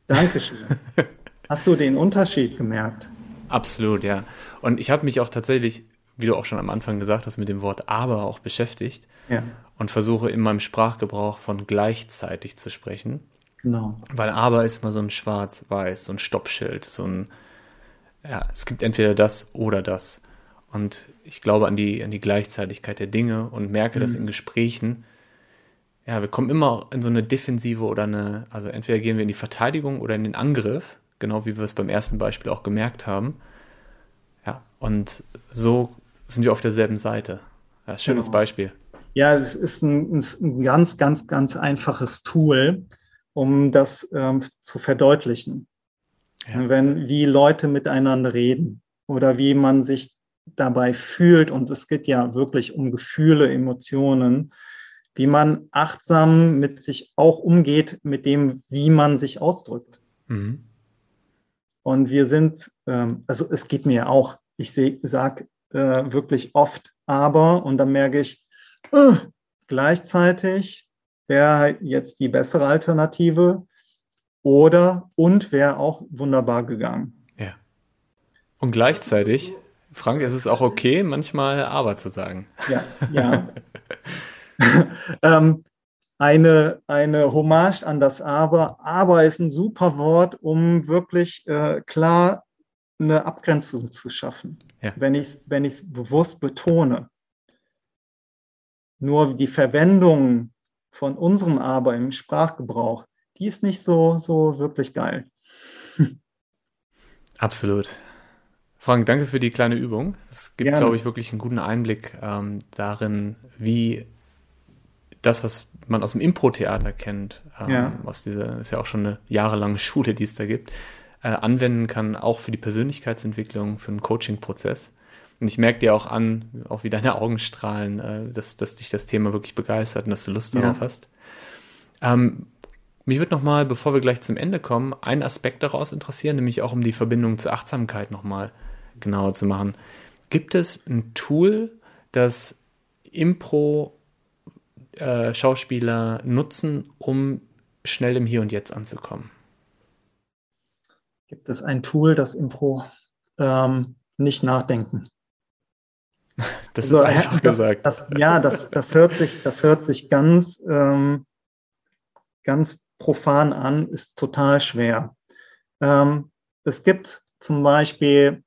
Dankeschön. Hast du den Unterschied gemerkt?
Absolut, ja. Und ich habe mich auch tatsächlich, wie du auch schon am Anfang gesagt hast, mit dem Wort aber auch beschäftigt ja. und versuche in meinem Sprachgebrauch von gleichzeitig zu sprechen. Genau. Weil aber ist immer so ein schwarz-weiß, so ein Stoppschild, so ein, ja, es gibt entweder das oder das. Und ich glaube an die, an die Gleichzeitigkeit der Dinge und merke mhm. das in Gesprächen. Ja, wir kommen immer in so eine Defensive oder eine, also entweder gehen wir in die Verteidigung oder in den Angriff, genau wie wir es beim ersten Beispiel auch gemerkt haben. Ja, und so sind wir auf derselben Seite. Ja, schönes genau. Beispiel.
Ja, es ist ein, ein, ganz, ganz, ganz einfaches Tool, um das ähm, zu verdeutlichen. Ja. Wenn, wie Leute miteinander reden oder wie man sich dabei fühlt, und es geht ja wirklich um Gefühle, Emotionen, wie man achtsam mit sich auch umgeht, mit dem, wie man sich ausdrückt. Mhm. Und wir sind, ähm, also es geht mir auch, ich sage äh, wirklich oft aber, und dann merke ich, äh, gleichzeitig wäre jetzt die bessere Alternative oder und wäre auch wunderbar gegangen.
Ja. Und gleichzeitig Frank, ist es auch okay, manchmal aber zu sagen?
Ja, ja. ähm, eine, eine Hommage an das Aber. Aber ist ein super Wort, um wirklich äh, klar eine Abgrenzung zu schaffen, ja. wenn ich es wenn bewusst betone. Nur die Verwendung von unserem Aber im Sprachgebrauch, die ist nicht so, so wirklich geil.
Absolut. Frank, danke für die kleine Übung. Es gibt, glaube ich, wirklich einen guten Einblick ähm, darin, wie das, was man aus dem Impro-Theater kennt, ähm, ja. aus dieser, ist ja auch schon eine jahrelange Schule, die es da gibt, äh, anwenden kann, auch für die Persönlichkeitsentwicklung, für den Coaching-Prozess. Und ich merke dir auch an, auch wie deine Augen strahlen, äh, dass, dass dich das Thema wirklich begeistert und dass du Lust darauf ja. hast. Ähm, mich würde nochmal, bevor wir gleich zum Ende kommen, ein Aspekt daraus interessieren, nämlich auch um die Verbindung zur Achtsamkeit nochmal genauer zu machen. Gibt es ein Tool, das Impro-Schauspieler äh, nutzen, um schnell im Hier und Jetzt anzukommen?
Gibt es ein Tool, das Impro ähm, nicht nachdenken?
Das also, ist einfach das, gesagt.
Das, ja, das, das, hört sich, das hört sich ganz, ähm, ganz profan an, ist total schwer. Ähm, es gibt zum Beispiel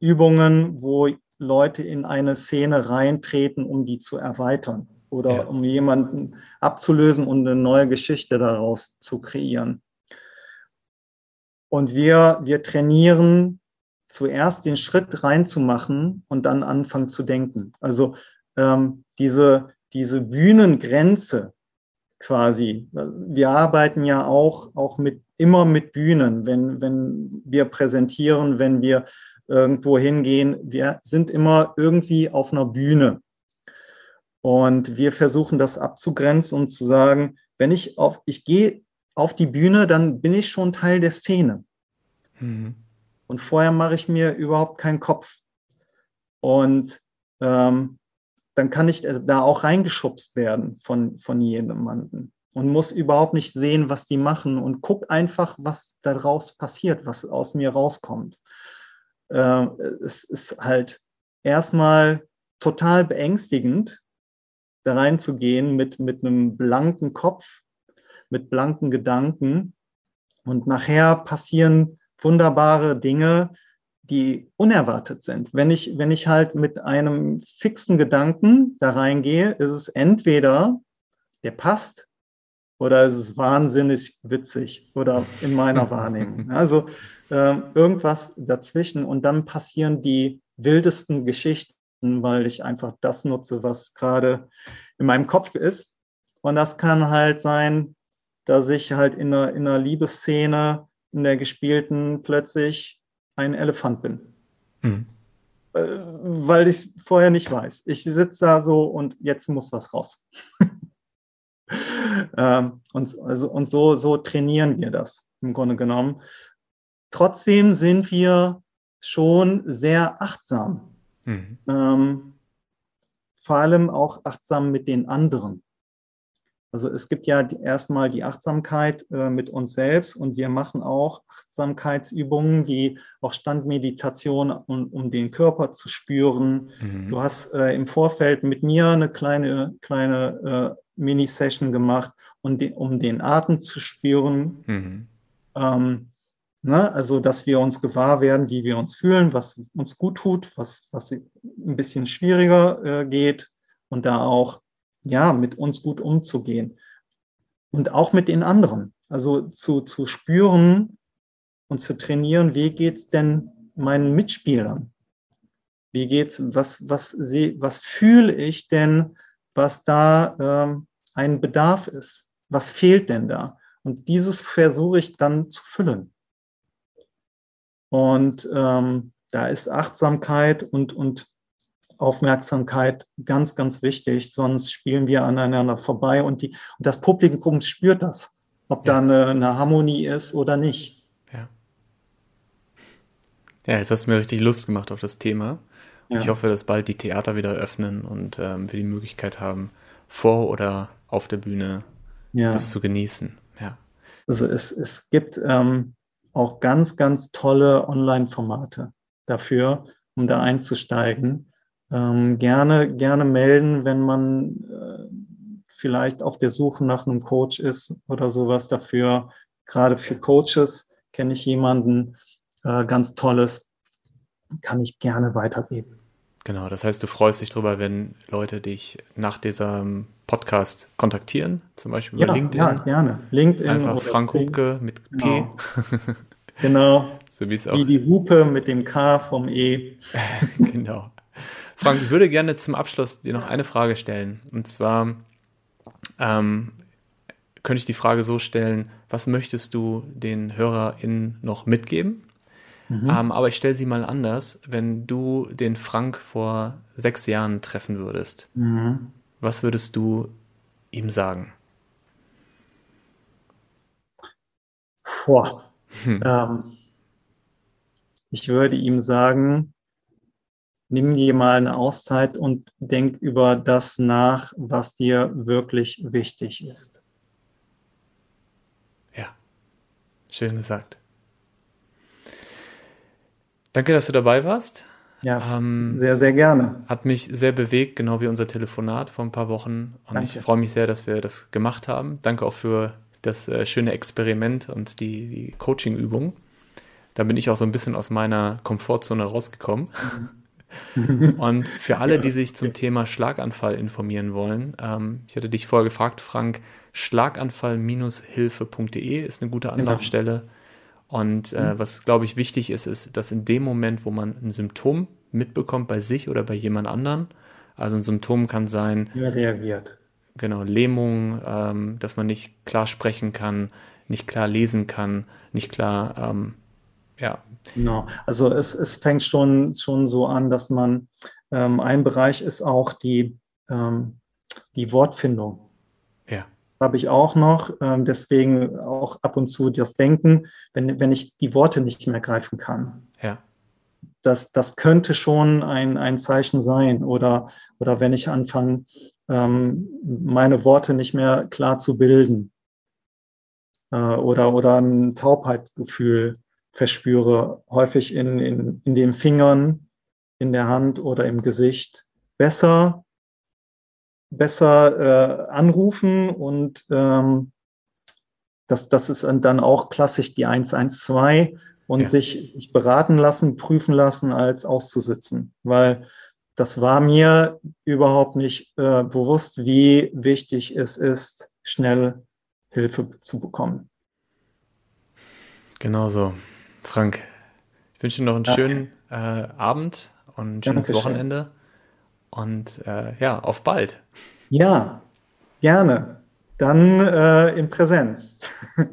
Übungen, wo Leute in eine Szene reintreten, um die zu erweitern oder ja. um jemanden abzulösen und eine neue Geschichte daraus zu kreieren. Und wir, wir trainieren zuerst den Schritt reinzumachen und dann anfangen zu denken. Also ähm, diese, diese Bühnengrenze quasi. Wir arbeiten ja auch, auch mit, immer mit Bühnen, wenn, wenn wir präsentieren, wenn wir irgendwo hingehen. Wir sind immer irgendwie auf einer Bühne. Und wir versuchen das abzugrenzen und zu sagen, wenn ich auf, ich gehe auf die Bühne, dann bin ich schon Teil der Szene. Mhm. Und vorher mache ich mir überhaupt keinen Kopf. Und ähm, dann kann ich da auch reingeschubst werden von, von jemandem und muss überhaupt nicht sehen, was die machen und guck einfach, was daraus passiert, was aus mir rauskommt. Äh, es ist halt erstmal total beängstigend, da reinzugehen mit, mit einem blanken Kopf, mit blanken Gedanken. Und nachher passieren wunderbare Dinge, die unerwartet sind. Wenn ich, wenn ich halt mit einem fixen Gedanken da reingehe, ist es entweder, der passt, oder ist es wahnsinnig witzig oder in meiner Wahrnehmung. Also äh, irgendwas dazwischen und dann passieren die wildesten Geschichten, weil ich einfach das nutze, was gerade in meinem Kopf ist. Und das kann halt sein, dass ich halt in einer, in einer Liebesszene, in der gespielten, plötzlich ein Elefant bin. Mhm. Weil ich es vorher nicht weiß. Ich sitze da so und jetzt muss was raus. ähm, und also, und so, so trainieren wir das im Grunde genommen. Trotzdem sind wir schon sehr achtsam. Mhm. Ähm, vor allem auch achtsam mit den anderen. Also es gibt ja erstmal die Achtsamkeit äh, mit uns selbst und wir machen auch Achtsamkeitsübungen wie auch Standmeditation, um, um den Körper zu spüren. Mhm. Du hast äh, im Vorfeld mit mir eine kleine, kleine äh, Mini-Session gemacht, um, die, um den Atem zu spüren. Mhm. Ähm, ne? Also, dass wir uns gewahr werden, wie wir uns fühlen, was uns gut tut, was, was ein bisschen schwieriger äh, geht und da auch ja, mit uns gut umzugehen. Und auch mit den anderen. Also zu, zu spüren und zu trainieren, wie geht's denn meinen Mitspielern? Wie geht's, was, was, sie, was fühle ich denn, was da ähm, ein Bedarf ist? Was fehlt denn da? Und dieses versuche ich dann zu füllen. Und ähm, da ist Achtsamkeit und, und Aufmerksamkeit ganz, ganz wichtig, sonst spielen wir aneinander vorbei und, die, und das Publikum spürt das, ob ja. da eine, eine, Harmonie ist oder nicht.
Ja. Ja, jetzt hast du mir richtig Lust gemacht auf das Thema. Ja. Ich hoffe, dass bald die Theater wieder öffnen und ähm, wir die Möglichkeit haben, vor oder auf der Bühne ja. das zu genießen. Ja.
Also es, es gibt ähm, auch ganz, ganz tolle Online-Formate dafür, um da einzusteigen ähm, gerne, gerne melden, wenn man äh, vielleicht auf der Suche nach einem Coach ist oder sowas dafür. Gerade für Coaches kenne ich jemanden äh, ganz Tolles, kann ich gerne weitergeben.
Genau, das heißt, du freust dich darüber, wenn Leute dich nach diesem Podcast kontaktieren, zum Beispiel
ja,
über LinkedIn. Ja,
gerne. LinkedIn.
Einfach Frank Hupke mit
P. Genau. genau. so wie es auch. Wie die Hupe mit dem K vom E.
genau. Frank, ich würde gerne zum Abschluss dir noch eine Frage stellen. Und zwar ähm, könnte ich die Frage so stellen, was möchtest du den HörerInnen noch mitgeben? Mhm. Ähm, aber ich stelle sie mal anders. Wenn du den Frank vor sechs Jahren treffen würdest, mhm. was würdest du ihm sagen?
Boah. Hm. Ähm, ich würde ihm sagen, nimm dir mal eine Auszeit und denk über das nach, was dir wirklich wichtig ist.
Ja, schön gesagt. Danke, dass du dabei warst.
Ja, ähm, sehr, sehr gerne.
Hat mich sehr bewegt, genau wie unser Telefonat vor ein paar Wochen. Und Danke. ich freue mich sehr, dass wir das gemacht haben. Danke auch für das äh, schöne Experiment und die, die Coaching-Übung. Da bin ich auch so ein bisschen aus meiner Komfortzone rausgekommen. Mhm. Und für alle, die sich zum Thema Schlaganfall informieren wollen, ähm, ich hatte dich vorher gefragt, Frank, schlaganfall-hilfe.de ist eine gute genau. Anlaufstelle. Und äh, mhm. was, glaube ich, wichtig ist, ist, dass in dem Moment, wo man ein Symptom mitbekommt bei sich oder bei jemand anderen, also ein Symptom kann sein,
ja, reagiert.
Genau, Lähmung, ähm, dass man nicht klar sprechen kann, nicht klar lesen kann, nicht klar ähm, Ja.
Genau. Also es, es fängt schon, schon so an, dass man, ähm, ein Bereich ist auch die, ähm, die Wortfindung.
Ja.
Habe ich auch noch, ähm, deswegen auch ab und zu das Denken, wenn, wenn ich die Worte nicht mehr greifen kann.
Ja.
Das, das könnte schon ein, ein Zeichen sein. Oder, oder wenn ich anfange, ähm, meine Worte nicht mehr klar zu bilden. Äh, oder, oder ein Taubheitsgefühl verspüre, häufig in, in, in den Fingern, in der Hand oder im Gesicht. Besser, besser äh, anrufen und ähm, das, das ist dann auch klassisch die 112 und ja. sich, beraten lassen, prüfen lassen, als auszusitzen. Weil das war mir überhaupt nicht äh, bewusst, wie wichtig es ist, schnell Hilfe zu bekommen.
Genau so. Frank, ich wünsche dir noch einen ja. schönen äh, Abend und ein schönes Dankeschön. Wochenende. Und äh, ja, auf bald.
Ja, gerne. Dann äh, in Präsenz.